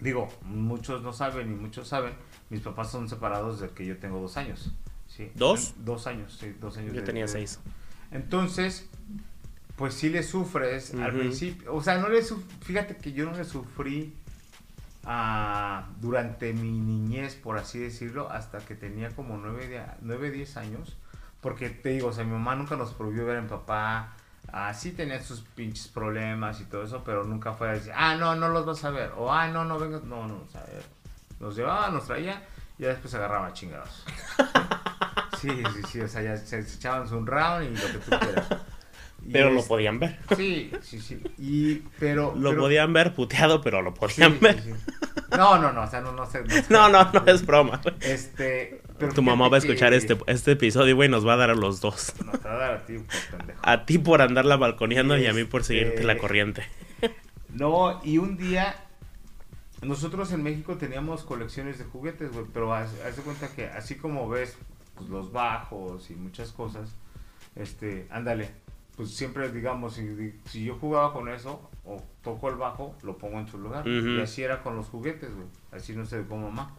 digo, muchos no saben y muchos saben, mis papás son separados desde que yo tengo dos años. ¿sí? ¿Dos? Dos años, sí, dos años. Yo de- tenía de- seis. Entonces, pues sí le sufres al Ujú. principio. O sea, no le fíjate que yo no le sufrí ah, durante mi niñez, por así decirlo, hasta que tenía como 9, 10 años. Porque te digo, o sea, mi mamá nunca nos prohibió ver a mi papá. Ah, sí tenía sus pinches problemas y todo eso, pero nunca fue a decir, ah, no, no los vas a ver. O, ah, no, no vengas. No, no, o sea, nos llevaba, nos traía y ya después se agarraba chingados. Sí, sí, sí, o sea, ya se, se echaban un round y lo que tú quieras. Pero lo podían ver. Sí, sí, sí. Y, pero. Lo pero- podían ver puteado, pero lo podían sí, ver. sí. No, no, no, o sea, no, no sé. No, no, no es broma. Este. Pero Tu mamá va a escuchar que- este, este episodio, güey, nos va a dar a los dos. No, te va a dar a ti, por pendejo. A ti por andarla balconeando y a mí por Este- seguirte la corriente. No, y un día. Nosotros en México teníamos colecciones de juguetes, güey, pero haz, haz de cuenta que así como ves pues, los bajos y muchas cosas, este, ándale, pues siempre digamos, si, si yo jugaba con eso o toco el bajo, lo pongo en su lugar. Y así era con los juguetes, güey, así no sé con mamá.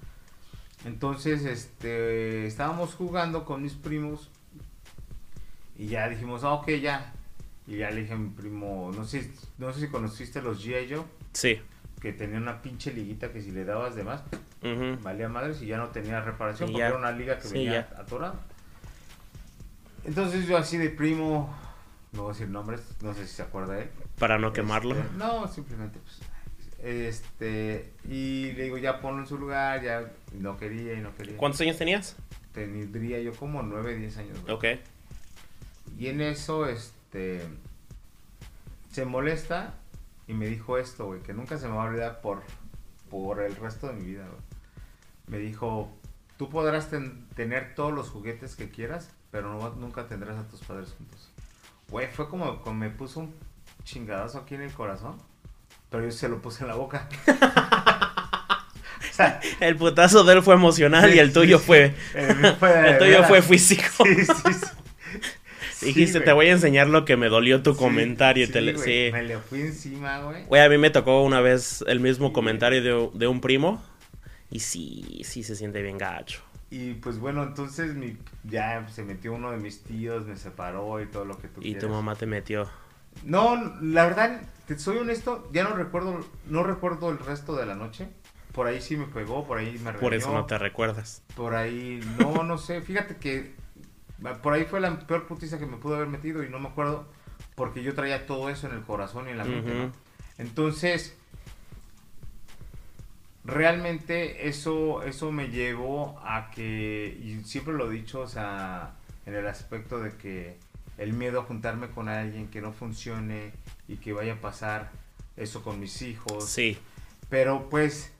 Entonces, este, estábamos jugando con mis primos y ya dijimos, ah, ok, ya. Y ya le dije a mi primo, no sé, no sé si conociste los G.I. Joe, Sí. que tenía una pinche liguita que si le dabas de más, valía madres y ya no tenía reparación porque ya. era una liga que Sí, venía ya. atorada. Entonces yo así de primo, no voy a decir nombres, no sé si se acuerda él. Para no quemarlo. Este, no, simplemente pues este y le digo ya ponlo en su lugar, ya no quería y no quería. ¿Cuántos años tenías? Tendría yo como 9, 10 años. güey. Ok. Y en eso, este, se molesta y me dijo esto, güey, que nunca se me va a olvidar por, por el resto de mi vida, güey. Me dijo, tú podrás ten- tener todos los juguetes que quieras, pero no, nunca tendrás a tus padres juntos. Güey, fue como, como me puso un chingadazo aquí en el corazón, pero yo se lo puse en la boca. o sea, El putazo de él fue emocional y el tuyo sí, fue. el, fue de El tuyo fue físico. Sí, sí, sí. Dijiste, te voy a enseñar lo que me dolió tu comentario. y sí, te le- güey, sí. Me le fui encima, güey. Güey, a mí me tocó una vez el mismo comentario de, de un primo. Y sí, sí se siente bien gacho. Y pues bueno, entonces mi, ya se metió uno de mis tíos, me separó y todo lo que tú Y quieras. tu mamá te metió. No, la verdad, te soy honesto, ya no recuerdo, no recuerdo el resto de la noche. Por ahí sí me pegó, por ahí me regañó. Por eso no te recuerdas. Por ahí, no, no sé, fíjate que por ahí fue la peor putiza que me pudo haber metido y no me acuerdo porque yo traía todo eso en el corazón y en la mente, ¿no? Entonces, realmente eso, eso me llevó a que, y siempre lo he dicho, o sea, en el aspecto de que el miedo a juntarme con alguien que no funcione y que vaya a pasar eso con mis hijos. Sí. Pero pues,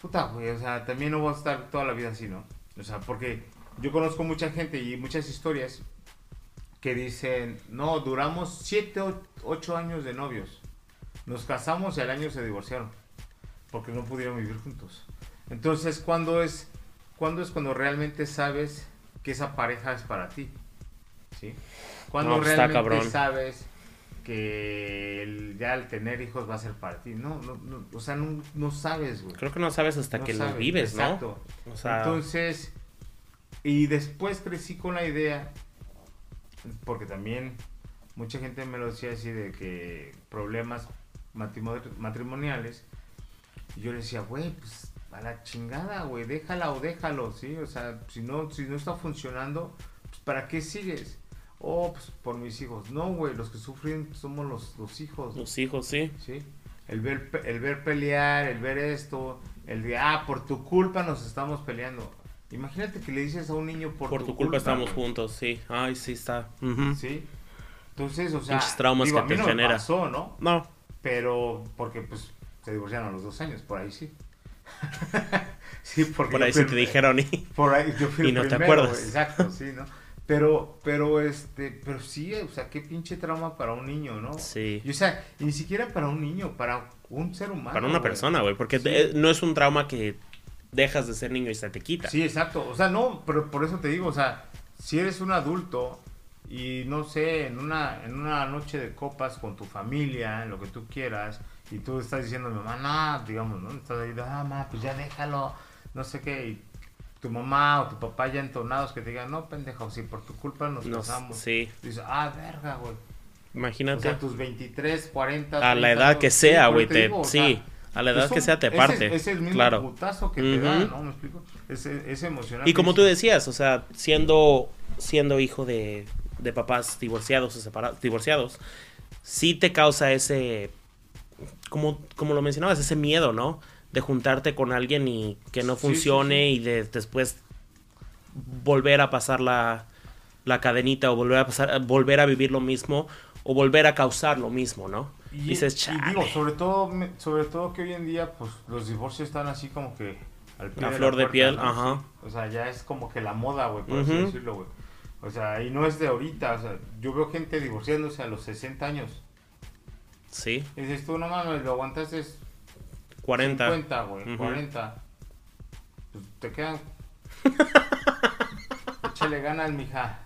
puta, güey, o sea, también no voy a estar toda la vida así, ¿no? O sea, porque yo conozco mucha gente y muchas historias que dicen, no, duramos 7 o 8 años de novios. Nos casamos y al año se divorciaron. Porque no pudieron vivir juntos. Entonces, ¿cuándo es, ¿cuándo es cuando realmente sabes que esa pareja es para ti? ¿Sí? Cuando No, pues, está realmente sabes que el- ya el tener hijos va a ser para ti. No, no, no, o sea, no, no sabes, güey. Creo que no sabes hasta que lo sabes, vives, exacto. ¿no? O sea, Entonces, y después crecí con la idea, porque también mucha gente me lo decía así de que problemas matrimo- matrimoniales, y yo le decía, güey, pues a la chingada, güey, déjala o déjalo, ¿sí? O sea, si no, si no está funcionando, pues ¿para qué sigues? Oh, pues por mis hijos. No, güey, los que sufren somos los, los hijos. los hijos, sí. ¿sí? El ver, el ver pelear, el ver esto, el de, ah, por tu culpa nos estamos peleando. Imagínate que le dices a un niño, por, Por, tu culpa, estamos güey", juntos, sí. Ay, sí está. ¿Sí? Entonces, o sea, Pinches traumas digo, que a mí te no me pasó, ¿no? No, Pero, porque pues se divorciaron a los dos años, por ahí sí. sí, porque por ahí sí te dijeron y... Por ahí yo fui Y no te primero, acuerdas. güey, Exacto, sí, ¿no? Pero, pero, este, pero sí, o sea, qué pinche trauma para un niño, ¿no? Sí. Y, o sea, y ni siquiera para un niño, para un ser humano. Para una güey. persona, güey. Porque Sí. te- no es un trauma que dejas de ser niño y se te quita. Sí, exacto. O sea, no, pero por eso te digo, o sea, si eres un adulto y no sé, en una, en una noche de copas con tu familia, en lo que tú quieras, y tú estás diciendo, mamá, no, digamos, ¿no? Estás ahí, ah, ma, pues ya déjalo, no sé qué, y tu mamá o tu papá ya entonados que te digan, no, pendejo, si por tu culpa nos Nos- casamos. sí. Dices, ah, verga, güey. O Imagínate. sea, tus 23, 40, a la 30, edad que sea, güey. eso te- digo, o sí. sea, a la edad es que un- sea te ese- parte. Es, el mismo claro. putazo que te da. ¿no? ¿Me explico? Es, es emocionante. Y como tú decías, o sea, siendo, siendo hijo de, de papás divorciados o separados, divorciados, sí te causa ese, como, como lo mencionabas, ese miedo, ¿no? De juntarte con alguien y que no Sí, sí, funcione y de después volver a pasar la, la cadenita o volver a pasar, volver a vivir lo mismo o volver a causar lo mismo, ¿no? Y, Dices, y digo, sobre todo, sobre todo que hoy en día, pues los divorcios están así como que al pie de la flor de piel, ¿no? ajá. O sea, ya es como que la moda, güey, por así decirlo, güey. O sea, y no es de ahorita, o sea, yo veo gente divorciándose a los 60 años. Sí, dices tú, no mames, lo aguantaste 40. 50, güey, Ujú. 40. Pues te quedan. Échale ganas, mija.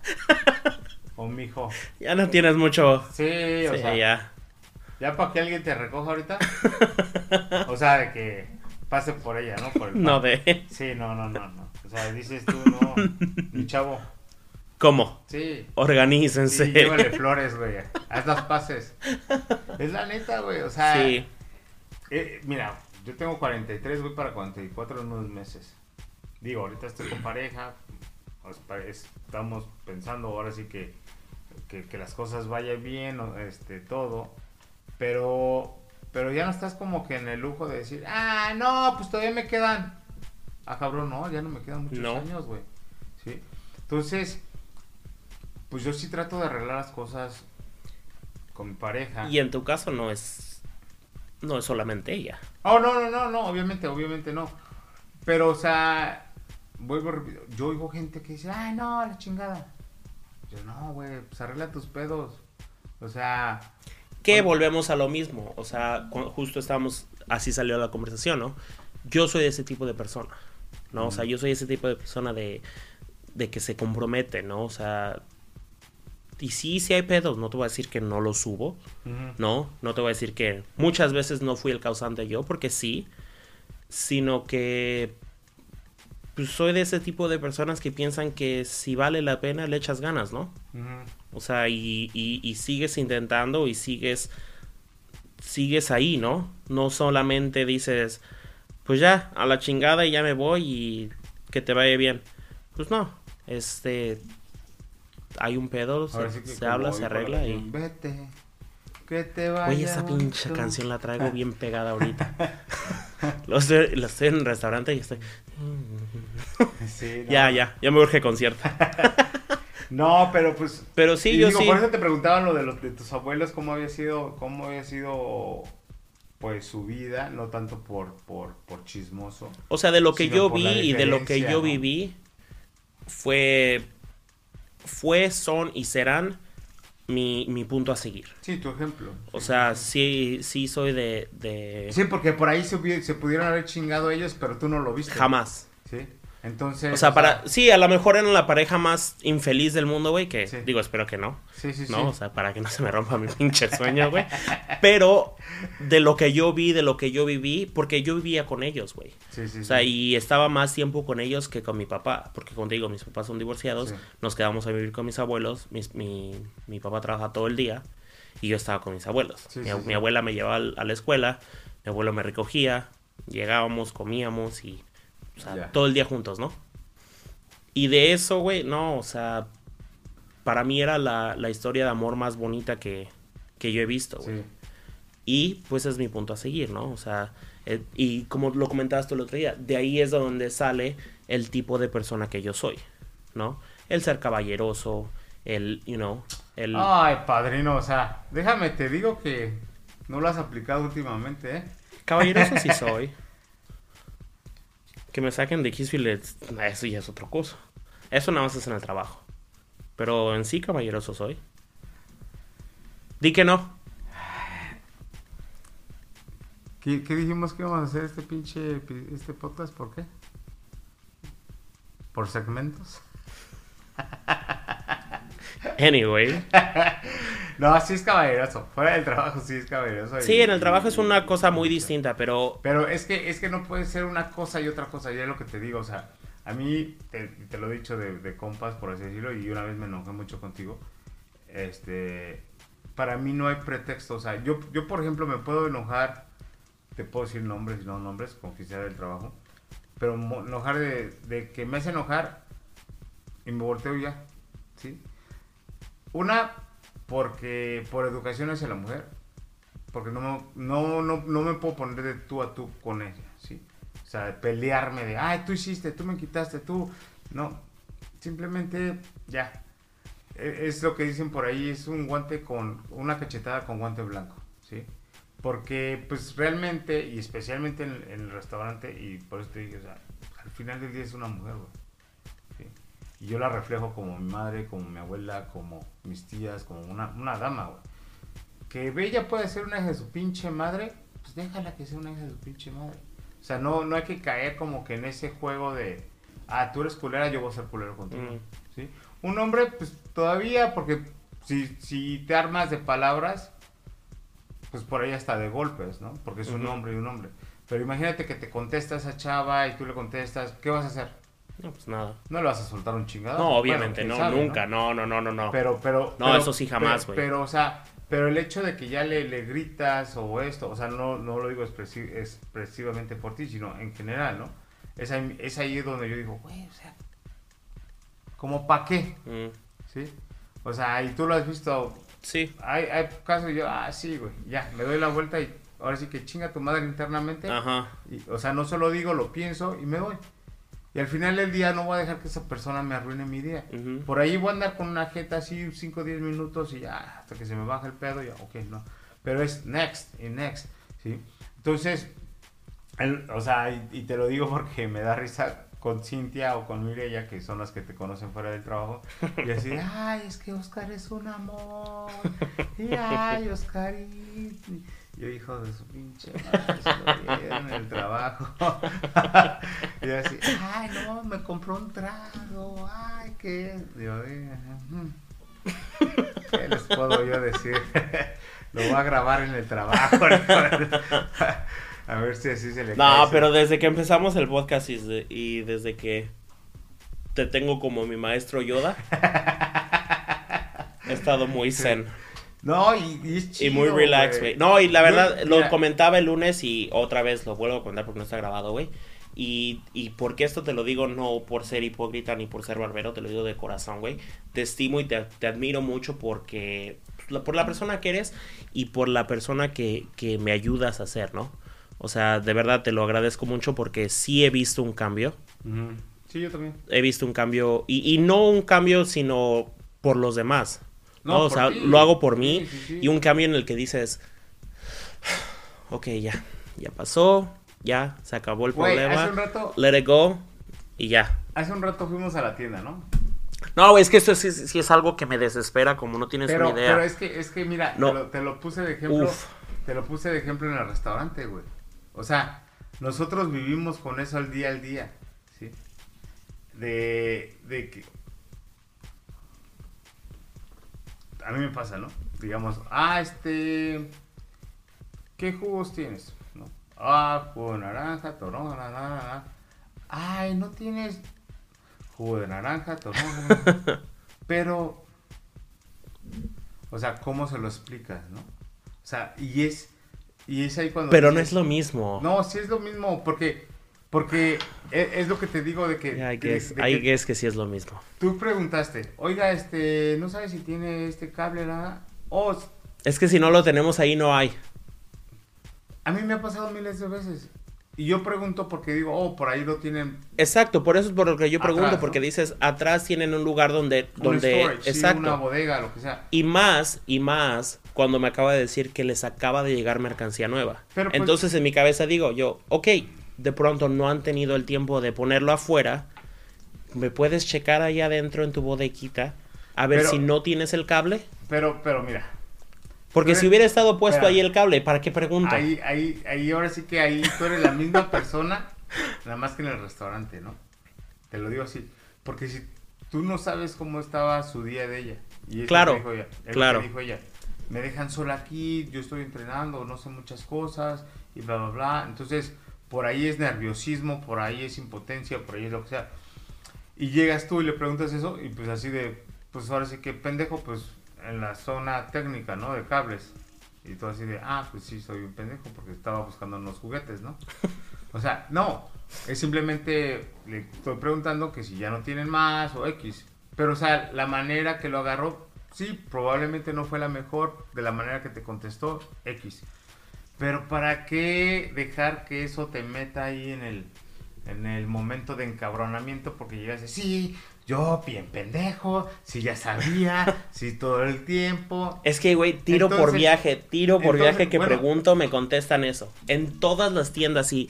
O mijo. Ya no tienes mucho. Sí, o Sí, sea. ya. ¿Ya para que alguien te recoja ahorita? o sea, de que pase por ella, ¿no? Por el No de. Sí, no, no, no, no. O sea, dices tú, no, mi chavo. ¿Cómo? Sí. Organícense. Sí, llévale flores, güey. Haz las paces. Es la neta, güey. O sea, Sí. eh, mira, yo tengo 43, voy para 44 en unos meses. Digo, ahorita estoy con pareja. pues, Estamos pensando ahora sí que, que, que las cosas vayan bien, este, todo. Pero, pero ya no estás como que en el lujo de decir, ah, no, pues todavía me quedan. Ah, cabrón, no, ya no me quedan muchos No. años, güey. ¿Sí? Entonces, pues yo sí trato de arreglar las cosas con mi pareja. Y en tu caso no es. No es solamente ella. Oh, no, no, no, no, obviamente, obviamente no. Pero, o sea, vuelvo yo oigo gente que dice, ay, no, la chingada. Yo, no, güey, pues arregla tus pedos. O sea, Que volvemos a lo mismo. O sea, justo estábamos. Así salió la conversación, ¿no? Yo soy ese tipo de persona. ¿No? O sea, yo soy ese tipo de persona de. De que se compromete, ¿no? O sea. Y sí, sí hay pedos. No te voy a decir que no los subo. No, no te voy a decir que muchas veces no fui el causante yo, porque sí, sino que pues soy de ese tipo de personas que piensan que si vale la pena le echas ganas, ¿no? O sea, y, y, y sigues intentando y sigues, sigues ahí, ¿no? No solamente dices, pues ya, a la chingada y ya me voy y que te vaya bien. Pues no, este, hay un pedo, se, sí habla, se arregla y... Vete, que te vaya Oye, esa pinche canción la traigo bien pegada ahorita. lo, estoy, lo estoy en el restaurante y estoy... Sí, no. Ya, ya, ya me urge concierto. No, pero pues Pero sí, yo digo, sí. por eso te preguntaban lo de los de tus abuelos, cómo había sido, cómo había sido pues su vida, no tanto por, por, por chismoso. O sea, de lo que yo vi y de lo que yo ¿no? viví fue, fue, son y serán mi, mi punto a seguir. Sí, tu ejemplo. O Sí, sea, sí, sí, soy de, de... sí. Porque por ahí se, se pudieron haber chingado ellos, pero tú no lo viste. Jamás. Sí. Entonces. O sea, para... Sí, a lo mejor eran la pareja más infeliz del mundo, güey, que Sí. digo, espero que no. Sí, sí, sí. ¿no? O sea, para que no se me rompa mi pinche sueño, güey. Pero de lo que yo vi, de lo que yo viví, porque yo vivía con ellos, güey. Sí, sí, O sea, y estaba más tiempo con ellos que con mi papá, porque como te digo, mis papás son divorciados, nos quedamos a vivir con mis abuelos, mis- mi, mi papá trabaja todo el día y yo estaba con mis abuelos. Sí, mi, mi abuela me llevaba a la escuela, mi abuelo me recogía, llegábamos, comíamos y o sea, todo el día juntos, ¿no? Y de eso, güey, no, o sea, para mí era la, la historia de amor más bonita que, que yo he visto, güey. Sí. Y pues es mi punto a seguir, ¿no? O sea, eh, y como lo comentabas tú el otro día, de ahí es de donde sale el tipo de persona que yo soy, ¿no? El ser caballeroso, el, you know, el... Ay, padrino, o sea, déjame, te digo que no lo has aplicado últimamente, ¿eh? Caballeroso sí soy. Que me saquen de Kissfield, es- eso ya es otra cosa. Eso nada más es en el trabajo. Pero en sí caballeroso soy. Di que no. ¿Qué, qué dijimos que íbamos a hacer este pinche pi- este podcast? ¿Por qué? ¿Por segmentos? Anyway. No, sí es caballeroso. Fuera del trabajo sí es caballeroso. y- Sí, en el trabajo es una cosa muy distinta, pero... Pero es que, es que no puede ser una cosa y otra cosa, ya es lo que te digo, o sea, a mí, te, te lo he dicho de, de compas, por así decirlo, y una vez me enojé mucho contigo, este, para mí no hay pretexto, o sea, yo, yo por ejemplo me puedo enojar, te puedo decir nombres y no nombres, con que sea del trabajo, pero enojar de, de que me hace enojar y me volteo ya, ¿sí? Una, porque por educación hacia la mujer, porque no no, no, no me puedo poner de tú a tú con ella, ¿sí? O sea, de pelearme de, ay, tú hiciste, tú me quitaste, tú... No, simplemente ya. E- Es lo que dicen por ahí, es un guante con, una cachetada con guante blanco, ¿sí? Porque, pues, realmente, y especialmente en, en el restaurante, y por eso te digo, o sea, al final del día es una mujer, güey. Y yo la reflejo como mi madre, como mi abuela, como mis tías, como una, una dama, güey que Bella puede ser una hija de su pinche madre, pues déjala que sea una hija de su pinche madre. O sea, no, no hay que caer como que en ese juego de, ah, tú eres culera, yo voy a ser culero contigo. Mm. ¿sí? Un hombre, pues todavía, porque si, si te armas de palabras, pues por ahí hasta de golpes, ¿no? Porque es un hombre y un hombre. Pero imagínate que te contesta esa chava y tú le contestas, ¿qué vas a hacer? No, pues nada. No le vas a soltar un chingado. No, obviamente, no, nunca, no, no, no, no, no. Pero, pero. No, pero- eso sí jamás, pero- güey. Pero, o sea, pero el hecho de que ya le, le gritas o esto, o sea, no, no lo digo expresi- expresivamente por ti, sino en general, ¿no? Es ahí, es ahí donde yo digo, güey, o sea, ¿como pa' qué? Mm, ¿Sí? O sea, y tú lo has visto, sí, hay, hay casos y yo, ah, sí, güey, ya, me doy la vuelta y ahora sí que chinga tu madre internamente. ajá. Y, o sea, no solo digo, lo pienso y me voy. Y al final del día no voy a dejar que esa persona me arruine mi día. Por ahí voy a andar con una jeta así 5 o 10 minutos y ya, hasta que se me baja el pedo, ya, ok, no. Pero es next y next, ¿sí? Entonces, el- o sea, y, y te lo digo porque me da risa con Cintia o con Mireya, que son las que te conocen fuera del trabajo, y así, ay, es que Oscar es un amor, y ay, Oscarito. Yo, hijo de su pinche madre, se lo dieron en el trabajo. y yo así, ay, no, me compró un trago, ay, ¿qué? Yo. ¿qué les puedo yo decir? lo voy a grabar en el trabajo. A ver si así se le No, pero desde que empezamos el podcast y, de- y desde que te tengo como mi maestro Yoda, he estado muy zen No, y, y es y chido, muy relax, güey. No, y la verdad, lo mira, comentaba el lunes y otra vez lo vuelvo a comentar porque no está grabado, güey. Y, y porque esto te lo digo no por ser hipócrita ni por ser barbero, te lo digo de corazón, güey. Te estimo y te, te admiro mucho porque pues, por la persona que eres y por la persona que, que me ayudas a ser, ¿no? O sea, de verdad te lo agradezco mucho porque sí he visto un cambio. Sí, yo también. He visto un cambio y, y no un cambio sino por los demás. No, No, o sea, ti. lo hago por mí Sí, sí, sí. y un cambio en el que dices, ok, ya, ya pasó, ya, se acabó el Güey, problema, hace un rato, let it go y ya. hace un rato fuimos a la tienda, ¿no? No, güey, es que esto sí, es algo que me desespera, como no tienes Pero, una idea. pero es que, es que mira, No. te, lo, te lo puse de ejemplo. Uf. Te lo puse de ejemplo en el restaurante, güey. O sea, nosotros vivimos con eso al día al día, ¿sí? De, de que... A mí me pasa, ¿no? Digamos, ah, este... ¿Qué jugos tienes? ¿No? Ah, jugo de naranja, toronja, na, na, na, na. Ay, no tienes jugo de naranja, toronja. Pero o sea, ¿cómo se lo explicas, no? O sea, y es, y es ahí cuando... Pero no es lo mismo. No, sí es lo mismo, porque, porque e- es, lo que te digo de que... De I que que sí es lo mismo. Tú preguntaste, oiga, este, ¿no sabes si tiene este cable, nada? Oh, Es que si no lo tenemos ahí, no hay. a mí me ha pasado miles de veces. Y yo pregunto porque digo, oh, por ahí lo tienen... Exacto, por eso es por lo que yo pregunto, Atrás, ¿no? porque dices, atrás tienen un lugar donde... un donde storage, sí, exacto. una bodega, lo que sea. Y más, y más, cuando me acaba de decir que les acaba de llegar mercancía nueva. Pero, pues- Entonces en mi cabeza digo yo, ok, de pronto no han tenido el tiempo de ponerlo afuera. ¿Me puedes checar ahí adentro en tu bodequita? A ver Pero- si no tienes el cable. Pero, pero mira, Porque si hubiera estado puesto espera. ahí el cable, ¿para qué pregunta? ahí, ahí, ahí ahora sí que ahí tú eres la misma persona, nada más que en el restaurante, ¿no? Te lo digo así, porque si tú no sabes cómo estaba su día de ella, y es lo que Claro, dijo ella, claro. dijo ella, me dejan sola aquí, yo estoy entrenando, no sé muchas cosas, y bla, bla, bla, entonces por ahí es nerviosismo, por ahí es impotencia, por ahí es lo que sea, y llegas tú y le preguntas eso, y pues así de, pues ahora sí que pendejo, pues en la zona técnica, ¿no? De cables. Y tú así de, ah, pues sí, soy un pendejo porque estaba buscando unos juguetes, ¿no? O sea, no, es simplemente le estoy preguntando que si ya no tienen más o X. Pero, o sea, la manera que lo agarró, sí, probablemente no fue la mejor de la manera que te contestó X. Pero ¿para qué dejar que eso te meta ahí en el, en el momento de encabronamiento? Porque llegas y sí, yo bien pendejo, si ya sabía, si todo el tiempo. Es que, güey, tiro por viaje, tiro por entonces, viaje que bueno. pregunto, me contestan eso. En todas las tiendas y,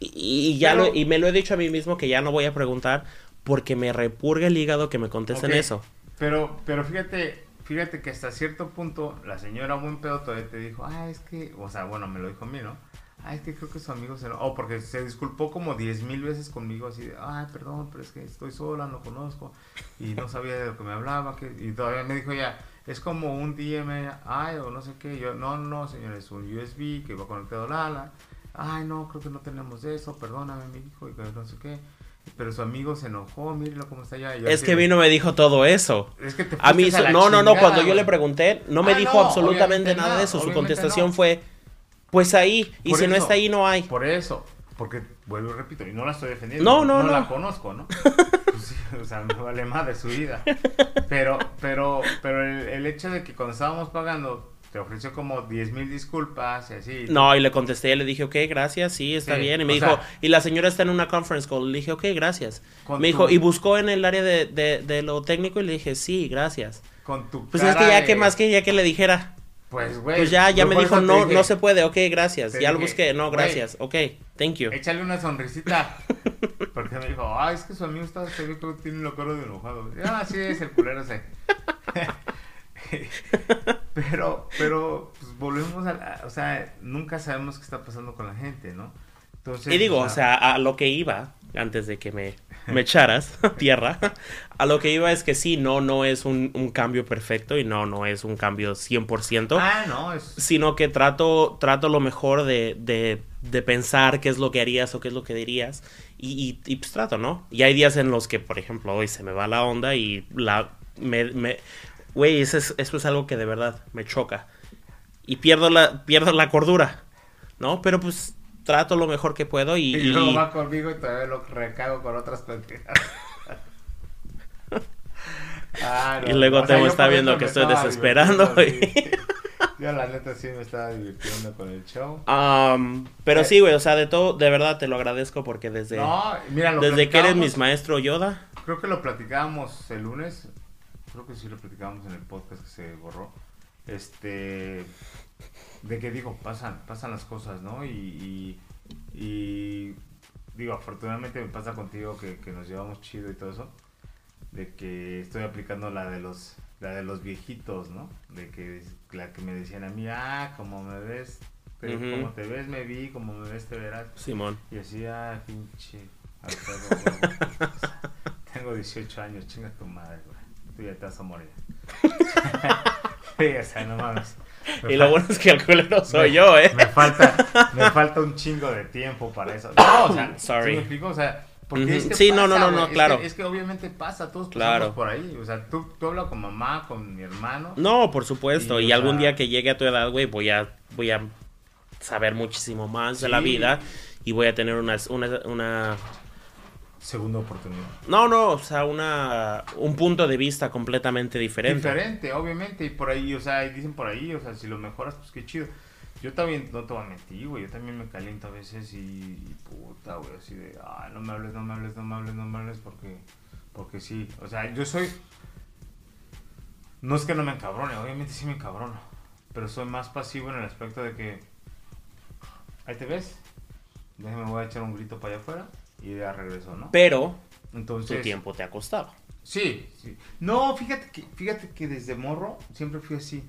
y, y ya Pero- lo, y me lo he dicho a mí mismo que ya no voy a preguntar porque me repurga el hígado que me contesten eso. Pero, pero fíjate, fíjate que hasta cierto punto la señora buen pedo todavía te dijo, ah, es que, o sea, bueno, me lo dijo a mí, ¿no? Ah, es que creo que su amigo se... Oh, porque se disculpó como diez mil veces conmigo, así de, ay, perdón, pero es que estoy sola, no conozco, y no sabía de lo que me hablaba, que... y todavía me dijo ya, es como un DMI o no sé qué, yo, no, no, señor, es un USB que va conectado a Lala, ay, no, creo que no tenemos eso, perdóname, mi hijo, y que no sé qué, pero su amigo se enojó, mírelo cómo está allá. yo Es así que vino me dijo todo eso. Es que te A mí, la no, no, no, cuando yo le pregunté, no me Ah, dijo no, absolutamente nada de eso. Su contestación no. fue, pues ahí, y Por si no está ahí, no hay. Por eso, porque vuelvo y repito, y no la estoy defendiendo. No, no, no. la conozco, ¿no? Pues sí, o sea, me vale más de su vida. Pero, pero, pero el, el hecho de que cuando estábamos pagando te ofreció como 10 mil disculpas y así. No, y le contesté, y le dije, ok, gracias, sí, está Sí, bien. Y me dijo, sea- y la señora está en una conference call. Le dije, ok, gracias. Me dijo, tu- y buscó en el área de, de, de lo técnico y le dije, sí, gracias. Con tu Pues es que ya, de- ¿qué más quería que le dijera? Pues, güey. Pues ya, ya me dijo, no, dije, no se puede, ok, gracias. Ya lo dije, busqué, no, gracias, ok, thank you. Échale una sonrisita. Porque me dijo, ah, es que su amigo está, se ve que tiene la cara de enojado. Ah, sí, es el culero ese. pero, pero, pues volvemos a la, o sea, nunca sabemos qué está pasando con la gente, ¿no? Entonces, Y digo, o sea, a lo que iba, antes de que me, me echaras tierra, a lo que iba es que sí, no, no es un, un cambio perfecto y no, no es un cambio 100%, Ah, no, es... sino que trato, trato lo mejor de, de, de pensar qué es lo que harías o qué es lo que dirías y, y, y, pues trato, ¿no? Y hay días en los que, por ejemplo, hoy se me va la onda y la... Me, me, güey, eso es, eso es algo que de verdad me choca. Y pierdo la, pierdo la cordura, ¿no? Pero pues trato lo mejor que puedo y... Y, luego va conmigo y todavía lo recago con otras pendejadas. Ah, no, Y luego o sea, está viendo que estoy desesperando. Yo la neta sí me estaba divirtiendo con el show. Am, pero Eh. sí, güey, o sea, de todo, de verdad te lo agradezco porque desde, No, mira, lo desde que eres mis maestro Yoda, Creo que lo platicábamos el lunes. Creo que sí lo platicábamos en el podcast que se borró. Este. De que digo, pasan, pasan las cosas, ¿no? Y. y, y, digo, afortunadamente me pasa contigo que, que nos llevamos chido y todo eso. De que estoy aplicando la de los la de los viejitos, ¿no? De que la que me decían a mí, ah, como me ves, Ujú. como te ves me vi, como me ves te verás. Simón. Y así, ah, pinche. Tengo 18 años, chinga tu madre, güey. Tú ya te vas a morir. sí, o sea, no mames. Me Y lo bueno es que el culero soy me- yo, ¿eh? Me falta, me falta un chingo de tiempo para eso. No, o sea, Sorry. ¿sí me explico? O sea, porque es que Sí, no, no, no, no, Es claro. que- Es que, obviamente pasa, todos pasamos Claro. por ahí. O sea, tú, tú hablas con mamá, con mi hermano. No, por supuesto. Y, algún sea- día que llegue a tu edad, güey, voy a, voy a saber muchísimo más de la vida y voy a tener una, una, una... Segunda oportunidad. No, no, o sea, una, un punto de vista completamente diferente. Diferente, obviamente, y por ahí, o sea, y dicen por ahí, o sea, si lo mejoras, pues qué chido. Yo también, no te voy a mentir, güey, yo también me caliento a veces y, y puta, güey, así de, ah, no me hables, no me hables, no me hables, no me hables, porque, porque sí, o sea, yo soy, no es que no me encabrone, obviamente sí me encabrono, pero soy más pasivo en el aspecto de que, ahí te ves, déjame, voy a echar un grito para allá afuera y ya regreso, ¿no? Pero Entonces, tu tiempo te ha costado. Sí, sí. No, fíjate que, fíjate que desde morro siempre fui así.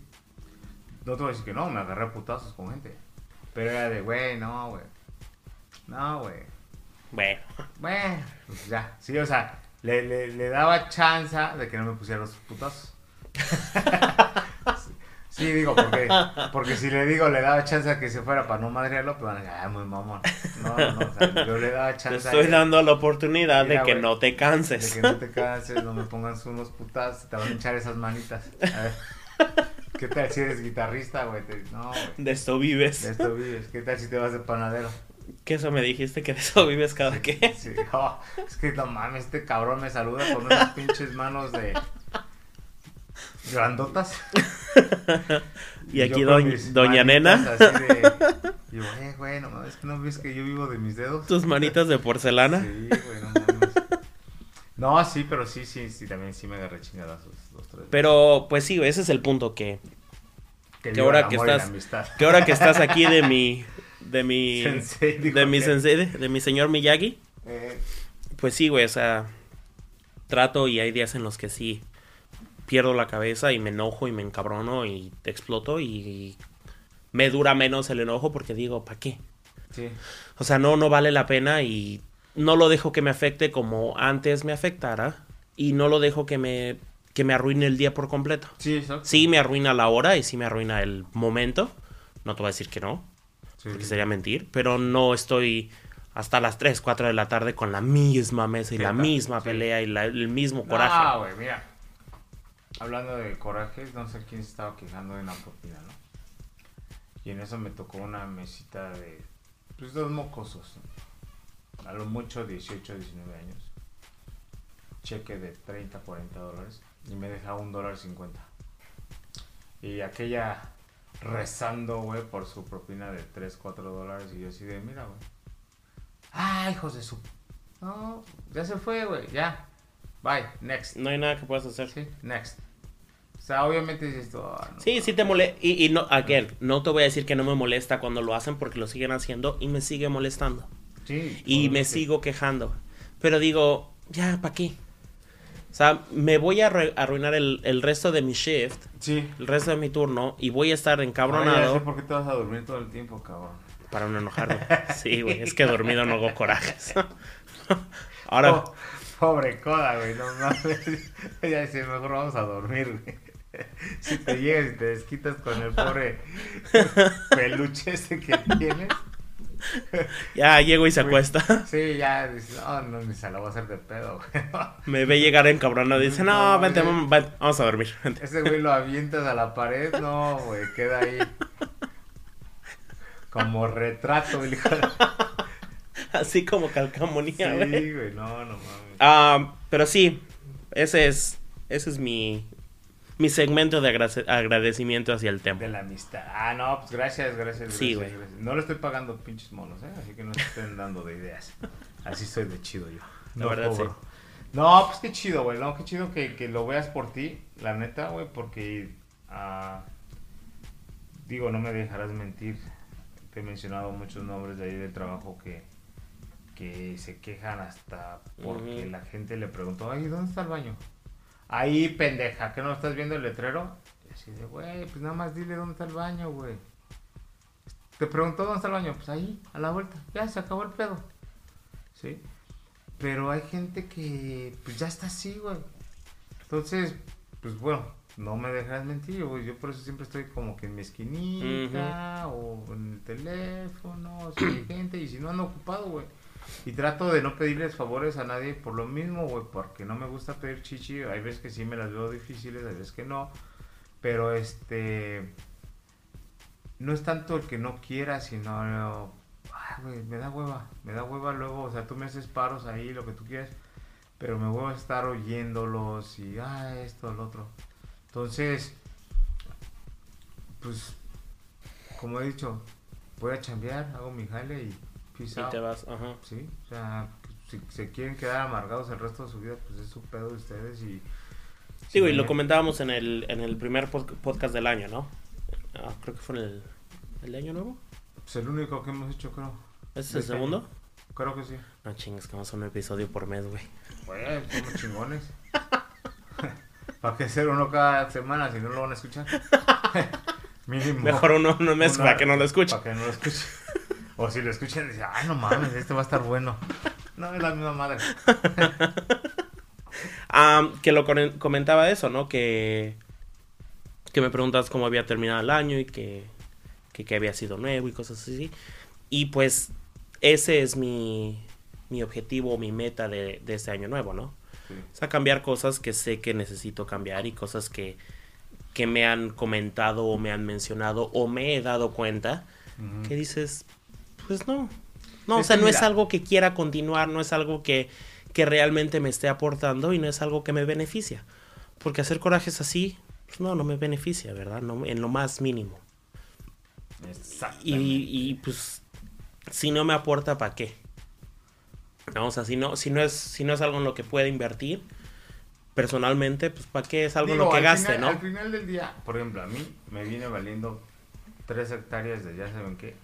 No te voy a decir que no, me agarré a putazos con gente. Pero era de, güey, no, güey. No, güey. Bueno, Bueno, pues ya. Sí, o sea, le, le, le daba chance de que no me pusiera los putazos. Sí, digo, porque, porque si le digo, le daba chance a que se fuera para no madrearlo, pues van a decir, ah, muy mamón. No, no, no, o sea, yo le daba te chance a estoy dando la oportunidad Mira, de que no te De canses. que no te canses, no me pongas unos putazos, te van a hinchar esas manitas. A ver, ¿qué tal si eres guitarrista, güey? Te- No, güey. De esto vives. De esto vives. ¿Qué tal si te vas de panadero? Que eso me dijiste que de eso vives cada que. Sí, oh, es que no mames, este cabrón me saluda con unas pinches manos de. grandotas. Y aquí yo Doña Nena. Así de. Yo, eh, güey, no mames, es que no ves que yo vivo de mis dedos. Tus manitas de porcelana. Sí, güey, no mames. No, sí, pero sí, sí, sí, también sí me agarré chingadazos los tres. Pero, pues sí, ese es el punto que, que ahora que estás- que ahora que estás aquí de mi, de mi, Sensei, de mi sensei, de, de mi señor Miyagi, Eh, pues sí, güey, o sea, trato y hay días en los que sí pierdo la cabeza y me enojo y me encabrono y exploto y me dura menos el enojo porque digo, ¿para qué? sí. O sea, no, no vale la pena y no lo dejo que me afecte como antes me afectara y no lo dejo que me, que me arruine el día por completo. Sí, exacto. Sí me arruina la hora y sí me arruina el momento. No te voy a decir que no, Sí, porque sería mentir, pero no estoy hasta las 3, 4 de la tarde con la misma mesa y la misma pelea y la- el mismo No, coraje. güey, mira. Hablando de corajes, no sé quién se estaba quejando de una propina, ¿no? Y en eso me tocó una mesita de. Pues dos mocosos. ¿no? A lo mucho 18, 19 años. Cheque de 30, 40 dólares. Y me deja un dólar 50. Y aquella rezando, güey, por su propina de 3, 4 dólares. Y yo así de, mira, güey. Ah, hijos de su. No, ya se fue, güey, ya. Bye, next. No hay nada que puedas hacer. Sí, next. O sea, obviamente dices tú, ah, no, Sí, sí te molesta. Y, y no, again, no te voy a decir que no me molesta cuando lo hacen porque lo siguen haciendo y me sigue molestando. Sí, Y me sigo quejando. Pero digo, ya, ¿para qué? O sea, me voy a arru- arruinar el, el resto de mi shift, Sí. el resto de mi turno, y voy a estar encabronado. por qué te vas a dormir todo el tiempo, cabrón. para no enojarme. Sí, güey, es que dormido no hago corajes. Ahora, Oh, pobre coda, güey, no mames. Ya dice, mejor vamos a dormir, güey. Si te llegas y te desquitas con el pobre peluche ese que tienes. ya llego y se acuesta. Sí, ya dices, no, no, ni se la voy a hacer de pedo, güey. Me ve llegar encabronado y dice, no, No, vente, güey. vamos a dormir. vente". Ese güey lo avientas a la pared, no, güey, queda ahí. Como retrato, el hijo de... Así como Sí, calcamonía, güey. güey, no, no mames. Ah, pero sí, ese es, ese es mi, mi segmento de agradecimiento hacia el De templo. la amistad. Ah, no, pues gracias, gracias. Sí, gracias, güey. gracias. No le estoy pagando pinches monos, ¿eh? Así que no se estén dando de ideas. Así soy de chido yo. La verdad, sí. No, pues qué chido, güey. No, qué chido que, que lo veas por ti, la neta, güey, porque. ah, digo, no me dejarás mentir. Te he mencionado muchos nombres de ahí del trabajo que, que se quejan hasta porque la gente le preguntó, ay, ¿dónde está el baño? Ahí, pendeja, ¿que no estás viendo el letrero? Y así de, güey, pues nada más dile dónde está el baño, güey. Te preguntó dónde está el baño, pues ahí, a la vuelta. Ya, se acabó el pedo. ¿Sí? Pero hay gente que, pues ya está así, güey. Entonces, pues bueno, no me dejas mentir, güey. Yo por eso siempre estoy como que en mi esquinita o en el teléfono, si hay gente, y si no ando ocupado, güey. Y trato de no pedirles favores a nadie por lo mismo, güey, porque no me gusta pedir chichi. Hay veces que sí me las veo difíciles, hay veces que no. Pero este. No es tanto el que no quiera, sino. Ay, güey, me da hueva. Me da hueva luego. O sea, tú me haces paros ahí, lo que tú quieras. Pero me voy a estar oyéndolos y. Ah, esto, lo otro. Entonces. Pues. Como he dicho, voy a chambear, hago mi jale y. Peace Y out. te vas, ajá. Sí, o sea, si se quieren quedar amargados el resto de su vida, pues es su pedo de ustedes y... Sí, güey, lo me- comentábamos en el, en el primer pod- podcast del año, ¿no? Ah, creo que fue en el, el año nuevo. Pues el único que hemos hecho, creo. ¿Ese es el segundo? año. Creo que sí. No chingues, que vamos a un episodio por mes, güey. Güey, somos chingones. ¿Para qué hacer uno cada semana si no lo van a escuchar? Mínimo. Mejor uno no mes para que no lo escuche. Para que no lo escuche. O si lo escuchan, dicen, ay, no mames, este va a estar bueno. No, es la misma madre. Ah, que lo comentaba eso, ¿no? Que, que me preguntas cómo había terminado el año y que, que, que había sido nuevo y cosas así. Y pues ese es mi, mi objetivo, mi meta de, de este año nuevo, ¿no? Sí. O sea, cambiar cosas que sé que necesito cambiar y cosas que, que me han comentado o me han mencionado o me he dado cuenta Ujú. que dices, pues no. No, o Es sea, que no es algo que quiera continuar, no es algo que, que realmente me esté aportando y no es algo que me beneficia. Porque hacer corajes así, pues no, no me beneficia, ¿verdad? No, en lo más mínimo. Y, y, pues, si no me aporta, ¿para qué? No, o sea, si no, si no es, si no es algo en lo que pueda invertir, personalmente, pues ¿para qué es algo en lo que gaste, final- no? Al final del día, por ejemplo, a mí me viene valiendo tres hectáreas de ya saben qué.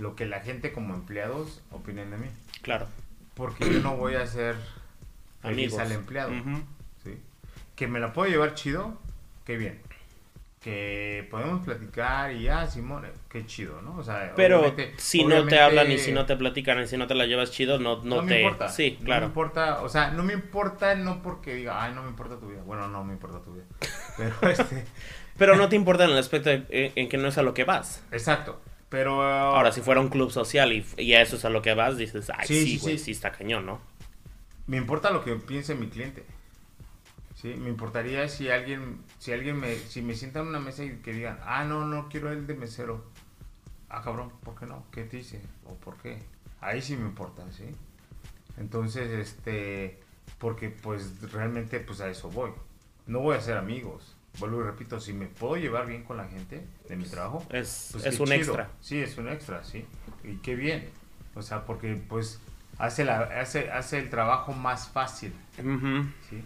Lo que la gente como empleados opinen de mí. Claro. Porque yo no voy a ser feliz Amigos. al empleado. Ujú. ¿sí? Que me la puedo llevar chido, qué bien. Que podemos platicar y ah, Simón, eh, qué chido, ¿no? O sea, Pero obviamente- si no te hablan y si no te platican y si no te la llevas chido, no, no, no te... me importa. Sí, No claro. me importa, o sea, no me importa no porque diga, ay, no me importa tu vida. Bueno, no me importa tu vida. Pero este, Pero no te importa en el aspecto de- en, en que no es a lo que vas. exacto. Pero Ahora, si fuera un club social y, y a eso es a lo que vas, dices, ay, Sí, sí, güey, sí. sí. está cañón, ¿no? me importa lo que piense mi cliente. Sí, me importaría si alguien, si alguien me, si me sientan en una mesa y que digan, ah, no, no quiero el de mesero. Ah, cabrón, ¿por qué no? ¿Qué te dice? ¿O por qué? Ahí sí me importa, ¿sí? Entonces, este, porque pues realmente pues a eso voy. No voy a ser amigos. Vuelvo y repito, si me puedo llevar bien con la gente de mi trabajo, Es, pues es un chido. extra. Sí, es un extra, sí. Y qué bien. O sea, porque pues hace, la, hace, hace el trabajo más fácil, Ujú. ¿sí?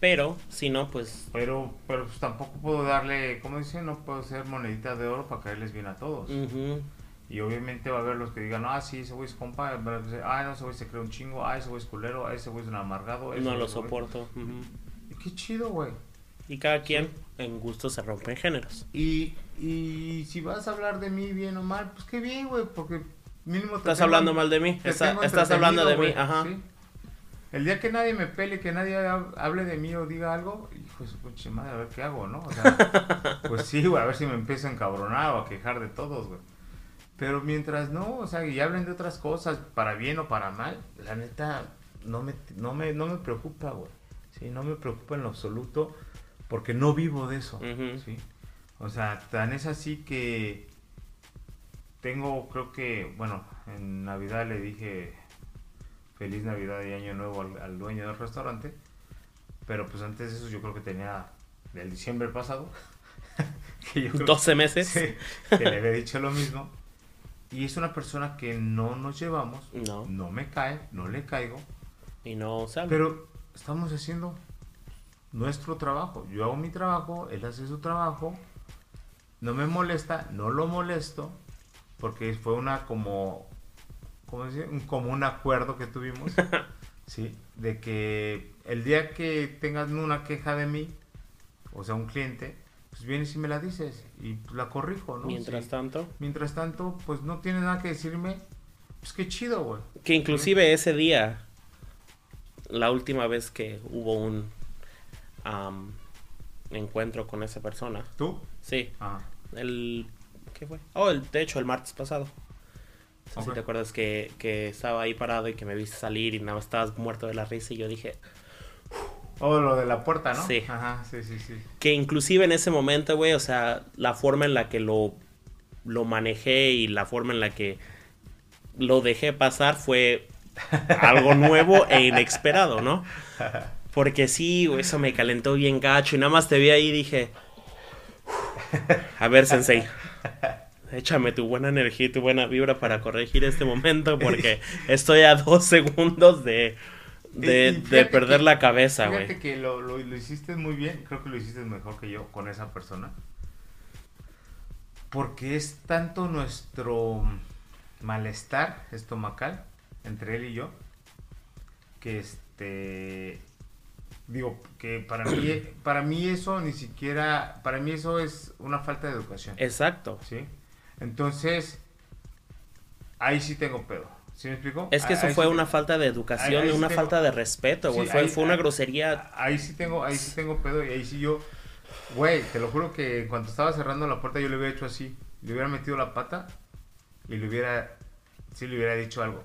Pero, si no, pues... Pero, pero pues tampoco puedo darle, como dicen, no puedo ser monedita de oro para caerles bien a todos. ujú. Y obviamente va a haber los que digan, ah, sí, ese güey es compa, ah, no, ese güey se cree un chingo, ah, ese güey es culero, ah, ese güey es un amargado. ese No lo soporto. ujú. Y qué chido, güey. Y cada quien en gusto se rompen géneros. Y Y si vas a hablar de mí bien o mal, pues qué bien, güey, porque mínimo te Estás tengo- hablando mal de mí. Está- estás hablando de mí, entretenido, ajá. El día que nadie me pele, que nadie hab- hable de mí o diga algo, hijo de su pinche madre, a ver qué hago, ¿no? O sea, pues sí, güey, a ver si me empiezo a encabronar o a quejar de todos, güey. Pero mientras no, o sea, y hablen de otras cosas, para bien o para mal, la neta, no me, no me, no me preocupa, güey. Sí, no me preocupa en lo absoluto, porque no vivo de eso. ¿sí? O sea, tan es así que tengo, creo que, bueno, en Navidad le dije feliz Navidad y Año Nuevo al, al dueño del restaurante, pero pues antes de eso yo creo que tenía del diciembre pasado, que yo creo 12 meses. Sí, que le había dicho lo mismo. Y es una persona que no nos llevamos, No. no me cae, no le caigo, Y no habla. pero estamos haciendo nuestro trabajo. Yo hago mi trabajo, él hace su trabajo, no me molesta, no lo molesto, porque fue una como, ¿cómo decir? Un, como un acuerdo que tuvimos, ¿sí? De que el día que tengas una queja de mí, o sea, un cliente, pues vienes y me la dices y pues, la corrijo, ¿no? Mientras Sí. tanto. Mientras tanto, pues no tienes nada que decirme, pues qué chido, güey. Que inclusive ese día, la última vez que hubo un encuentro con esa persona. ¿Tú? Sí, Ah, el... ¿Qué fue? Oh, el, de hecho, el martes pasado. No sé si te acuerdas que, que estaba ahí parado y que me viste salir y nada más estabas muerto de la risa y yo dije Oh, lo de la puerta, ¿no? Sí. Ajá, sí, sí, sí. que inclusive en ese momento, güey, o sea, la forma en la que lo, lo manejé y la forma en la que lo dejé pasar fue algo nuevo e inesperado, ¿no? Porque sí, güey, eso me calentó bien gacho y nada más te vi ahí y dije, a ver, sensei, échame tu buena energía y tu buena vibra para corregir este momento porque estoy a dos segundos de, de, fíjate perder que- la cabeza, Fíjate güey. que lo, lo, lo hiciste muy bien, creo que lo hiciste mejor que yo con esa persona. Porque es tanto nuestro malestar estomacal entre él y yo que este digo que para mí para mí eso ni siquiera para mí eso es una falta de educación. Exacto. ¿sí? Entonces, ahí sí tengo pedo. ¿Sí me explico? Es que eso ahí fue sí una falta de educación ahí sí una tengo- falta de respeto, güey. Sí, fue, fue una grosería. Ahí sí tengo, ahí sí tengo pedo y ahí sí yo, güey, te lo juro que en cuanto estaba cerrando la puerta yo le hubiera hecho así, le hubiera metido la pata y le hubiera, sí le hubiera dicho algo.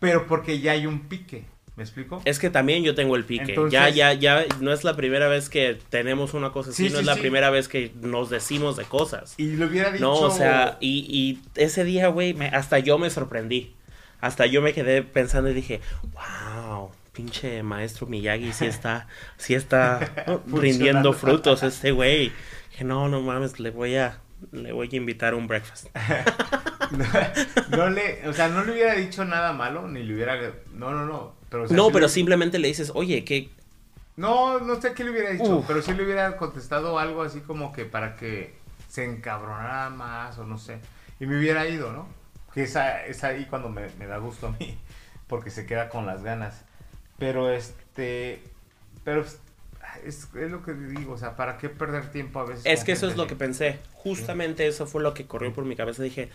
Pero porque ya hay un pique, ¿me explico? Es que también yo tengo el pique. Entonces- ya, ya, ya, no es la primera vez que tenemos una cosa así, Sí, no sí, es la sí. primera vez que nos decimos de cosas. Y le hubiera dicho... No, o sea, y, y ese día, güey, hasta yo me sorprendí. Hasta yo me quedé pensando y dije, wow, pinche maestro Miyagi sí está, sí está rindiendo frutos este güey. Dije, no, no mames, le voy a, le voy a invitar a un breakfast. no, no le, o sea, no le hubiera dicho nada malo, ni le hubiera... No, no, no. Pero, o sea, No, pero le- simplemente le dices, oye, ¿qué, No, no sé qué le hubiera dicho, Uf. pero sí le hubiera contestado algo así como que para que se encabronara más o no sé. Y me hubiera ido, ¿no? Que es, a- es ahí cuando me, me da gusto a mí, porque se queda con las ganas. Pero este, pero es, es lo que digo, o sea, ¿para qué perder tiempo a veces? Es que eso es lo que pensé. Justamente eso fue lo que corrió por mi cabeza. Dije,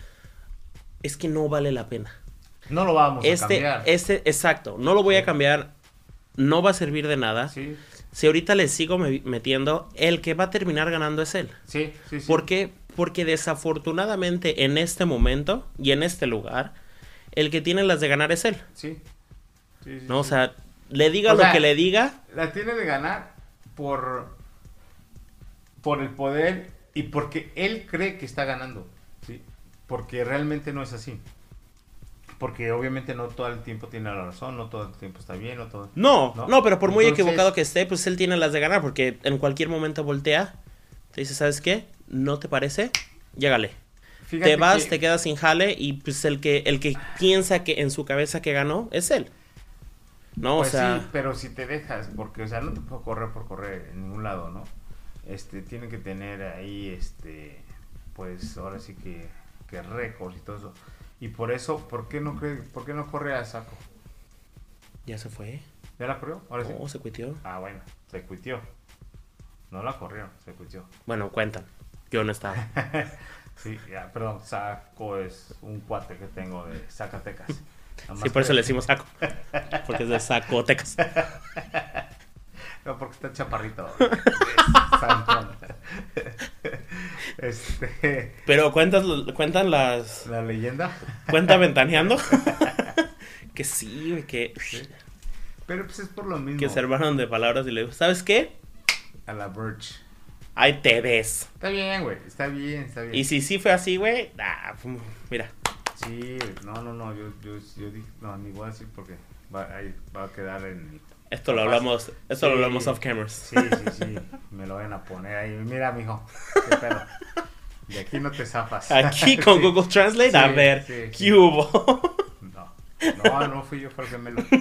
es que no vale la pena. No lo vamos a Este, cambiar. este, exacto, no lo voy a cambiar. No va a servir de nada. Sí, Si ahorita le sigo me- metiendo, el que va a terminar ganando es él. sí, sí, sí. ¿Por qué? Porque desafortunadamente en este momento y en este lugar, el que tiene las de ganar es él. Sí. Sí, sí, ¿No? O sea, le diga O lo sea, que le diga, la tiene de ganar por por el poder y porque él cree que está ganando, ¿sí? Porque realmente no es así. Porque obviamente no todo el tiempo tiene la razón, no todo el tiempo está bien, no todo. No, ¿No? no, pero por muy Entonces- equivocado que esté, pues él tiene las de ganar, porque en cualquier momento voltea, te dice, ¿sabes qué? ¿No te parece? Llégale. Te vas, que- te quedas sin jale y pues el que, el que piensa que en su cabeza que ganó es él. No, pues o sea, sí, pero si te dejas, porque o sea, no te puedo correr por correr en ningún lado, ¿no? Este, tiene que tener ahí este pues ahora sí que que récords y todo eso. Y por eso, ¿por qué no cree, por qué no corre a saco? ya se fue. ¿Ya la corrió? Ahora sí. Se cuitió. Ah, bueno, se cuitió. No la corrió, se cuitió. Bueno, cuentan. Yo no estaba. sí, ya, perdón, Saco es un cuate que tengo de Zacatecas. Sí, por eso le decimos saco. Porque es de Zacotecas. No, porque está chaparrito. Este, Pero cuentas, cuentan las. la leyenda. Cuenta ventaneando. que sí, güey, que. Pero pues es por lo mismo. Que se armaron de palabras y le digo, ¿sabes qué? A la Birch. Ahí te ves. Está bien, güey. Está bien, está bien. Y si sí fue así, güey, ah, mira. Sí, no, no, no. Yo, yo, yo dije, no, ni voy a decir porque va, ahí va a quedar en Esto lo hablamos, esto lo hablamos off cameras. Sí, sí, sí. Me lo van a poner ahí. Mira, mijo. Qué pedo. De aquí no te zafas. Aquí con Sí. Google Translate, a ver, ¿qué hubo? No. No, no fui yo, fue el gemelo.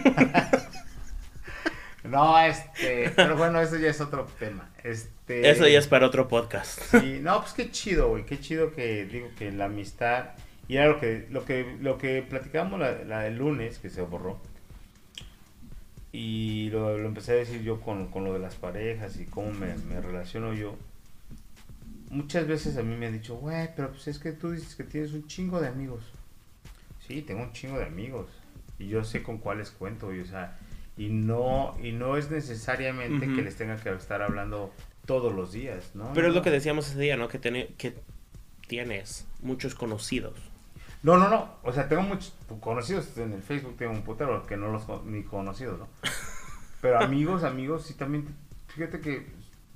No, este. Pero bueno, eso ya es otro tema. Este. Eso ya es para otro podcast. Sí, no, pues qué chido, güey. Qué chido que digo que la amistad. Y era lo que, lo que, lo que platicábamos la, la el lunes, que se borró. Y lo, lo empecé a decir yo con, con lo de las parejas y cómo me, me relaciono yo. Muchas veces a mí me han dicho, güey, pero pues es que tú dices que tienes un chingo de amigos. Sí, tengo un chingo de amigos. Y yo sé con cuáles cuento, y, o sea, y no, y no es necesariamente que les tenga que estar hablando todos los días, ¿no? Pero es lo que decíamos ese día, ¿no? Que, tiene, que tienes muchos conocidos. No, no, no. O sea, tengo muchos conocidos en el Facebook, tengo un putero que no los ni conocidos, ¿no? Pero amigos, amigos, sí también. Fíjate que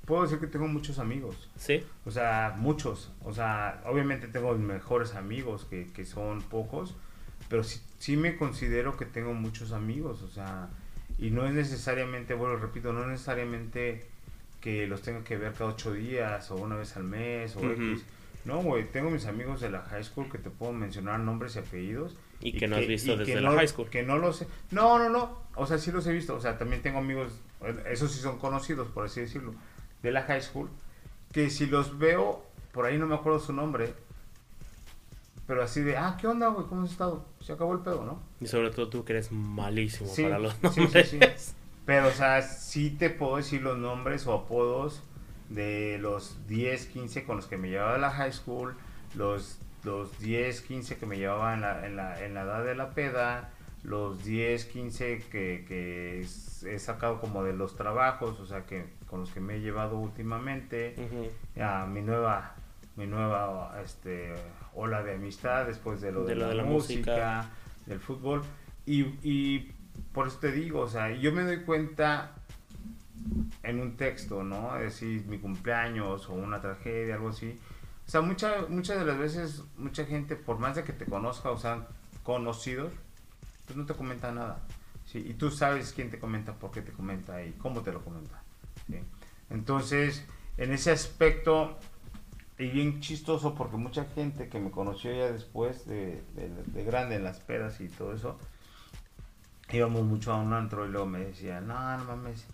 puedo decir que tengo muchos amigos. ¿Sí? O sea, muchos. O sea, obviamente tengo mejores amigos que, que son pocos, pero sí, sí me considero que tengo muchos amigos. O sea, y no es necesariamente, bueno, repito, no es necesariamente que los tenga que ver cada ocho días o una vez al mes o. X. No, güey, tengo mis amigos de la high school que te puedo mencionar nombres y apellidos. Y que no has visto desde la no- high school. Que no los he- No, no, no. O sea, sí los he visto. O sea, también tengo amigos, esos sí son conocidos, por así decirlo, de la high school. Que si los veo, por ahí no me acuerdo su nombre. Pero así de, ah, ¿qué onda, güey? ¿Cómo has estado? Se acabó el pedo, ¿no? Y sobre todo tú que eres malísimo Sí, para los sí, sí, nombres. sí. Pero, o sea, sí te puedo decir los nombres o apodos de los 10, 15 con los que me llevaba a la high school, los, los 10, 15 que me llevaba en la, en la, en la edad de la peda, los 10, 15 que, que he sacado como de los trabajos, o sea, que con los que me he llevado últimamente, Ujú. a mi nueva mi nueva este ola de amistad después de lo de, De lo la, de la música, música. del fútbol y, y por eso te digo o sea yo me doy cuenta en un texto no decir mi cumpleaños o una tragedia algo así o sea muchas muchas de las veces mucha gente por más de que te conozca o sean conocidos pues no te comenta nada ¿sí? y tú sabes quién te comenta por qué te comenta y cómo te lo comenta ¿sí? entonces en ese aspecto y bien chistoso porque mucha gente que me conoció ya después de, de- de grande en las pedas y todo eso, íbamos mucho a un antro y luego me decían, no, no mames,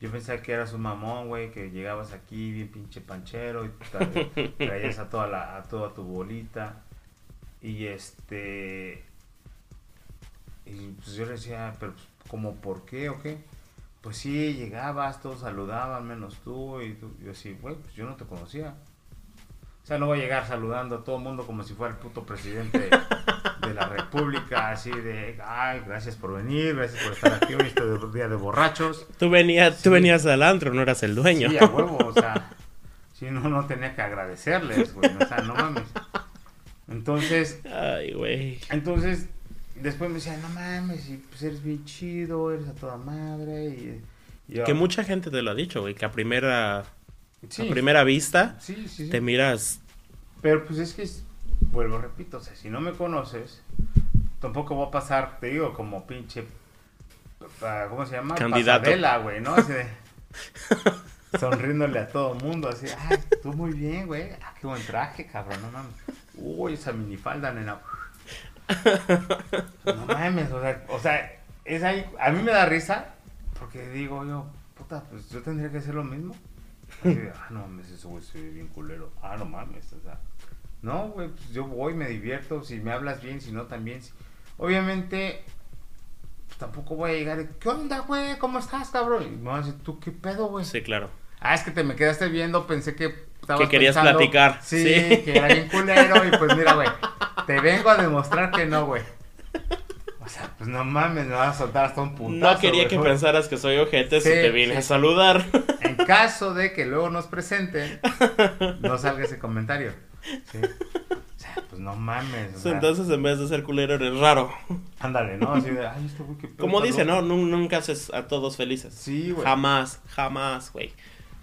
yo pensaba que eras un mamón, güey, que llegabas aquí bien pinche panchero y tra- traías a toda, la, a toda tu bolita. Y este... Y pues yo le decía, pero pues, ¿cómo por qué o qué? Pues sí, llegabas, todos saludaban, menos tú, y tú, yo así, güey, pues yo no te conocía. O sea, no voy a llegar saludando a todo el mundo como si fuera el puto presidente de la república, así de, ay, gracias por venir, gracias por estar aquí hoy, este día de borrachos. Tú, venías, Sí. tú venías al antro, no eras el dueño. Sí, a huevo, o sea, si no, no tenía que agradecerles, güey, o sea, no mames. Entonces, Ay, güey. entonces, después me decían, no mames, y pues eres bien chido, eres a toda madre, y... yo, Que mucha gente te lo ha dicho, güey, que a primera, sí, a primera vista sí, sí, sí. te miras Pero pues es que, es- vuelvo, repito, o sea, si no me conoces, tampoco voy a pasar, te digo, como pinche, ¿cómo se llama? Candidato. Pasarela, güey, ¿no? Así de, sonriéndole a todo el mundo, así, ay, tú muy bien, güey, ah, qué buen traje, cabrón, no mames. Uy, esa minifalda, nena. No mames, o sea, o sea, es ahí, a mí me da risa, porque digo yo, puta, pues yo tendría que hacer lo mismo. Así de, ah, no mames, ese güey se ve bien culero. Ah, no mames, o sea. No, güey, pues yo voy, me divierto. Si me hablas bien, si no, también. Si- Obviamente, pues, tampoco voy a llegar de, ¿qué onda, güey? ¿Cómo estás, cabrón? Y me van a decir, ¿tú qué pedo, güey? Sí, claro. Ah, es que te me quedaste viendo, pensé que estabas Que querías pensando- platicar, Sí, sí. que era bien culero. Y pues mira, güey, te vengo a demostrar que no, güey. O sea, pues no mames, me vas a soltar hasta un puntazo. No quería que pensaras que soy ojete si te vine sí. a saludar. En caso de que luego nos presenten, no salga ese comentario. Sí. O sea, pues no mames. o sea, Entonces, en vez de ser culero, eres raro. ándale, ¿no? Así de, ay, este güey qué pedo, Como dice, loco". ¿no? Nun- Nunca haces a todos felices. Sí, güey. Jamás, jamás, güey.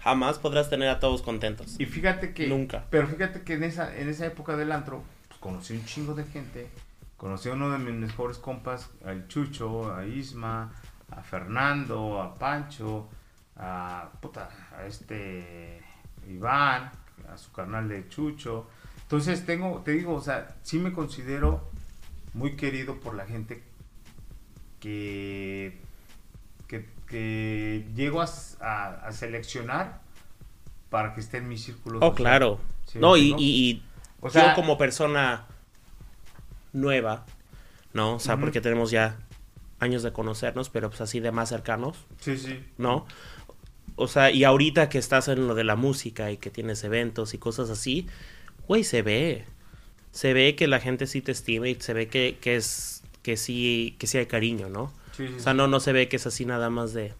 Jamás podrás tener a todos contentos. Y fíjate que. Nunca. Pero fíjate que en esa, en esa época del antro, pues conocí un chingo de gente. Conocí a uno de mis mejores compas, al Chucho, a Isma, a Fernando, a Pancho, a. puta, a este. Iván, a su carnal de Chucho. Entonces tengo, te digo, o sea, sí me considero muy querido por la gente que. que, que llego a, s- a- a seleccionar para que esté en mi círculo. Oh, social. claro. ¿Sí No, y, y- y O sea- yo como persona nueva, ¿no? O sea, porque tenemos ya años de conocernos, pero pues así de más cercanos, Sí, sí. ¿no? O sea, y ahorita que estás en lo de la música y que tienes eventos y cosas así, güey, se ve. Se ve que la gente sí te estima y se ve que, que es que sí que sí hay cariño, ¿no? Sí, sí, O sea, no no se ve que es así nada más de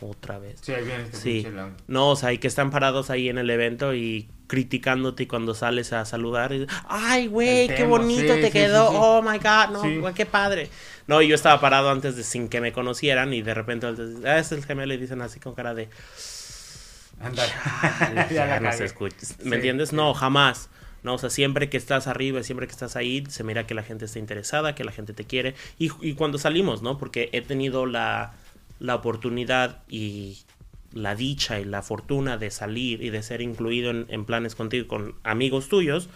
otra vez. Sí, ahí viene este Sí. No, o sea, y que están parados ahí en el evento y criticándote y cuando sales a saludar, y, ay, güey, qué bonito sí, te sí, quedó, oh my god, no, güey, qué padre. No, y yo estaba parado antes de sin que me conocieran y de repente ah, es el gemelo y dicen así con cara de Ándale. ya, no se escucha. ¿Me entiendes? No, jamás. No, o sea, siempre que estás arriba, siempre que estás ahí, se mira que la gente está interesada, que la gente te quiere. Y, y cuando salimos, ¿no? Porque he tenido la, la oportunidad y la dicha y la fortuna de salir y de ser incluido en, planes contigo con amigos tuyos.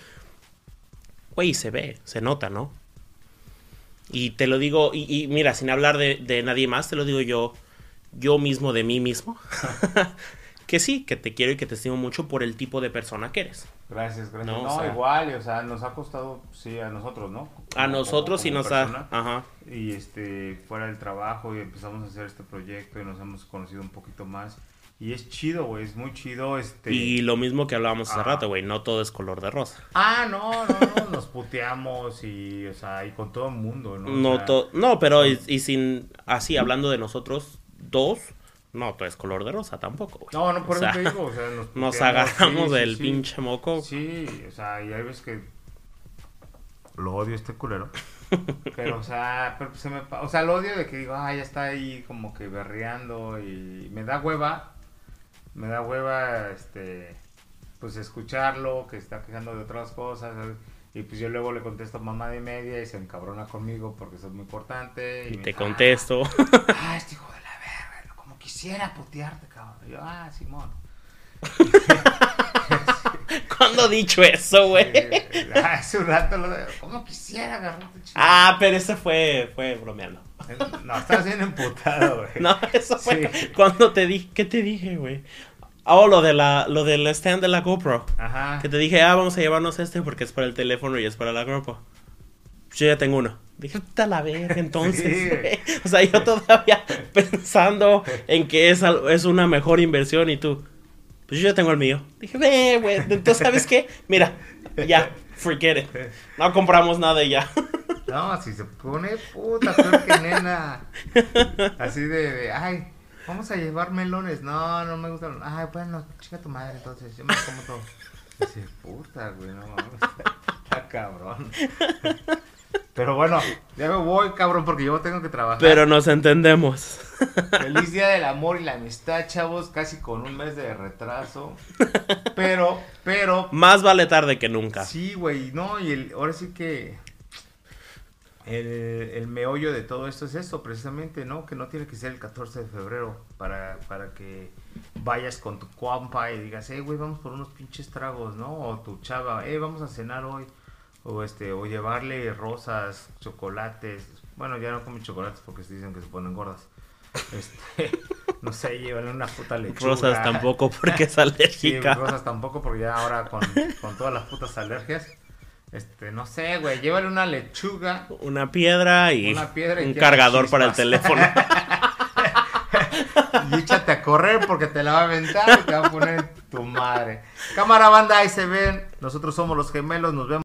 Güey, se ve, se nota, ¿no? Y te lo digo, y, y mira, sin hablar de, de nadie más, te lo digo yo, yo mismo de mí mismo. que sí, que te quiero y que te estimo mucho por el tipo de persona que eres. Gracias, gracias. No, No, o sea- igual, o sea, nos ha costado, sí, a nosotros, ¿no? A nosotros sí como nos persona. ha... Ajá. Y este, fuera del trabajo y empezamos a hacer este proyecto y nos hemos conocido un poquito más. Y es chido, güey, es muy chido, este... Y lo mismo que hablábamos hace rato, güey, no todo es color de rosa. Ah, no, no, no, nos puteamos y, o sea, y con todo el mundo, ¿no? O No, sea, to- no, pero y, y sin... Así, hablando de nosotros dos, no todo es color de rosa tampoco, güey. No, no, por O eso sea, te digo, o sea, nos, Nos agarramos sí, del sí. pinche moco. Sí, o sea, y hay veces que lo odio este culero. Pero, o sea, pero se me, o sea, lo odio de que digo, ah, ya está ahí como que berreando y me da hueva, me da hueva, este, pues escucharlo, que está quejando de otras cosas. ¿sabes? Y pues yo luego le contesto mamá de media y se encabrona conmigo porque soy muy importante. Y me te dice, contesto. Ah, ah, este hijo de la quisiera putearte, cabrón. Y yo, ah, Simón. ¿Cuándo dicho eso, güey? Eh, Hace un rato lo de, como quisiera agarrarte. Ah, pero ese fue, fue bromeando. No, estás bien emputado, güey. No, eso fue Sí. cuando te dije, ¿qué te dije, güey? Oh, lo de la, lo del stand de la GoPro. Ajá. Que te dije, ah, vamos a llevarnos este porque es para el teléfono y es para la GoPro. Yo ya tengo uno. Dije, puta la verga, entonces. Sí. O sea, yo todavía pensando en que es, es una mejor inversión y tú, pues yo ya tengo el mío. Dije, ve, güey. Entonces, ¿sabes qué? Mira, ya, forget it. No compramos nada y ya. No, si se pone puta, peor que nena. Así de, de, ay, vamos a llevar melones. No, no me gustan. Ay, bueno, chica tu madre, entonces, yo me como todo. Así, puta, güey, no mames. Está cabrón. Pero bueno, ya me voy, cabrón, porque yo tengo que trabajar. Pero nos entendemos. Feliz Día del Amor y la Amistad, chavos, casi con un mes de retraso. Pero, pero, Más vale tarde que nunca. sí, güey, no, y el, ahora sí que el, el meollo de todo esto es esto, precisamente, ¿no? Que no tiene que ser el 14 de febrero para, para que vayas con tu compa y digas, hey, güey, vamos por unos pinches tragos, ¿no? O tu chava, hey, vamos a cenar hoy. O este, o llevarle rosas, chocolates. Bueno, ya no comen chocolates porque se dicen que se ponen gordas. Este, no sé, llévale una puta lechuga. Rosas tampoco porque es Sí, alérgica. rosas tampoco porque ya ahora con, con todas las putas alergias. Este, no sé, güey, llévale una lechuga. Una piedra y Una piedra y un cargador para el teléfono. Y échate a correr porque te la va a aventar y te va a poner Tu madre. Cámara banda, ahí se ven. Nosotros somos los gemelos. Nos vemos.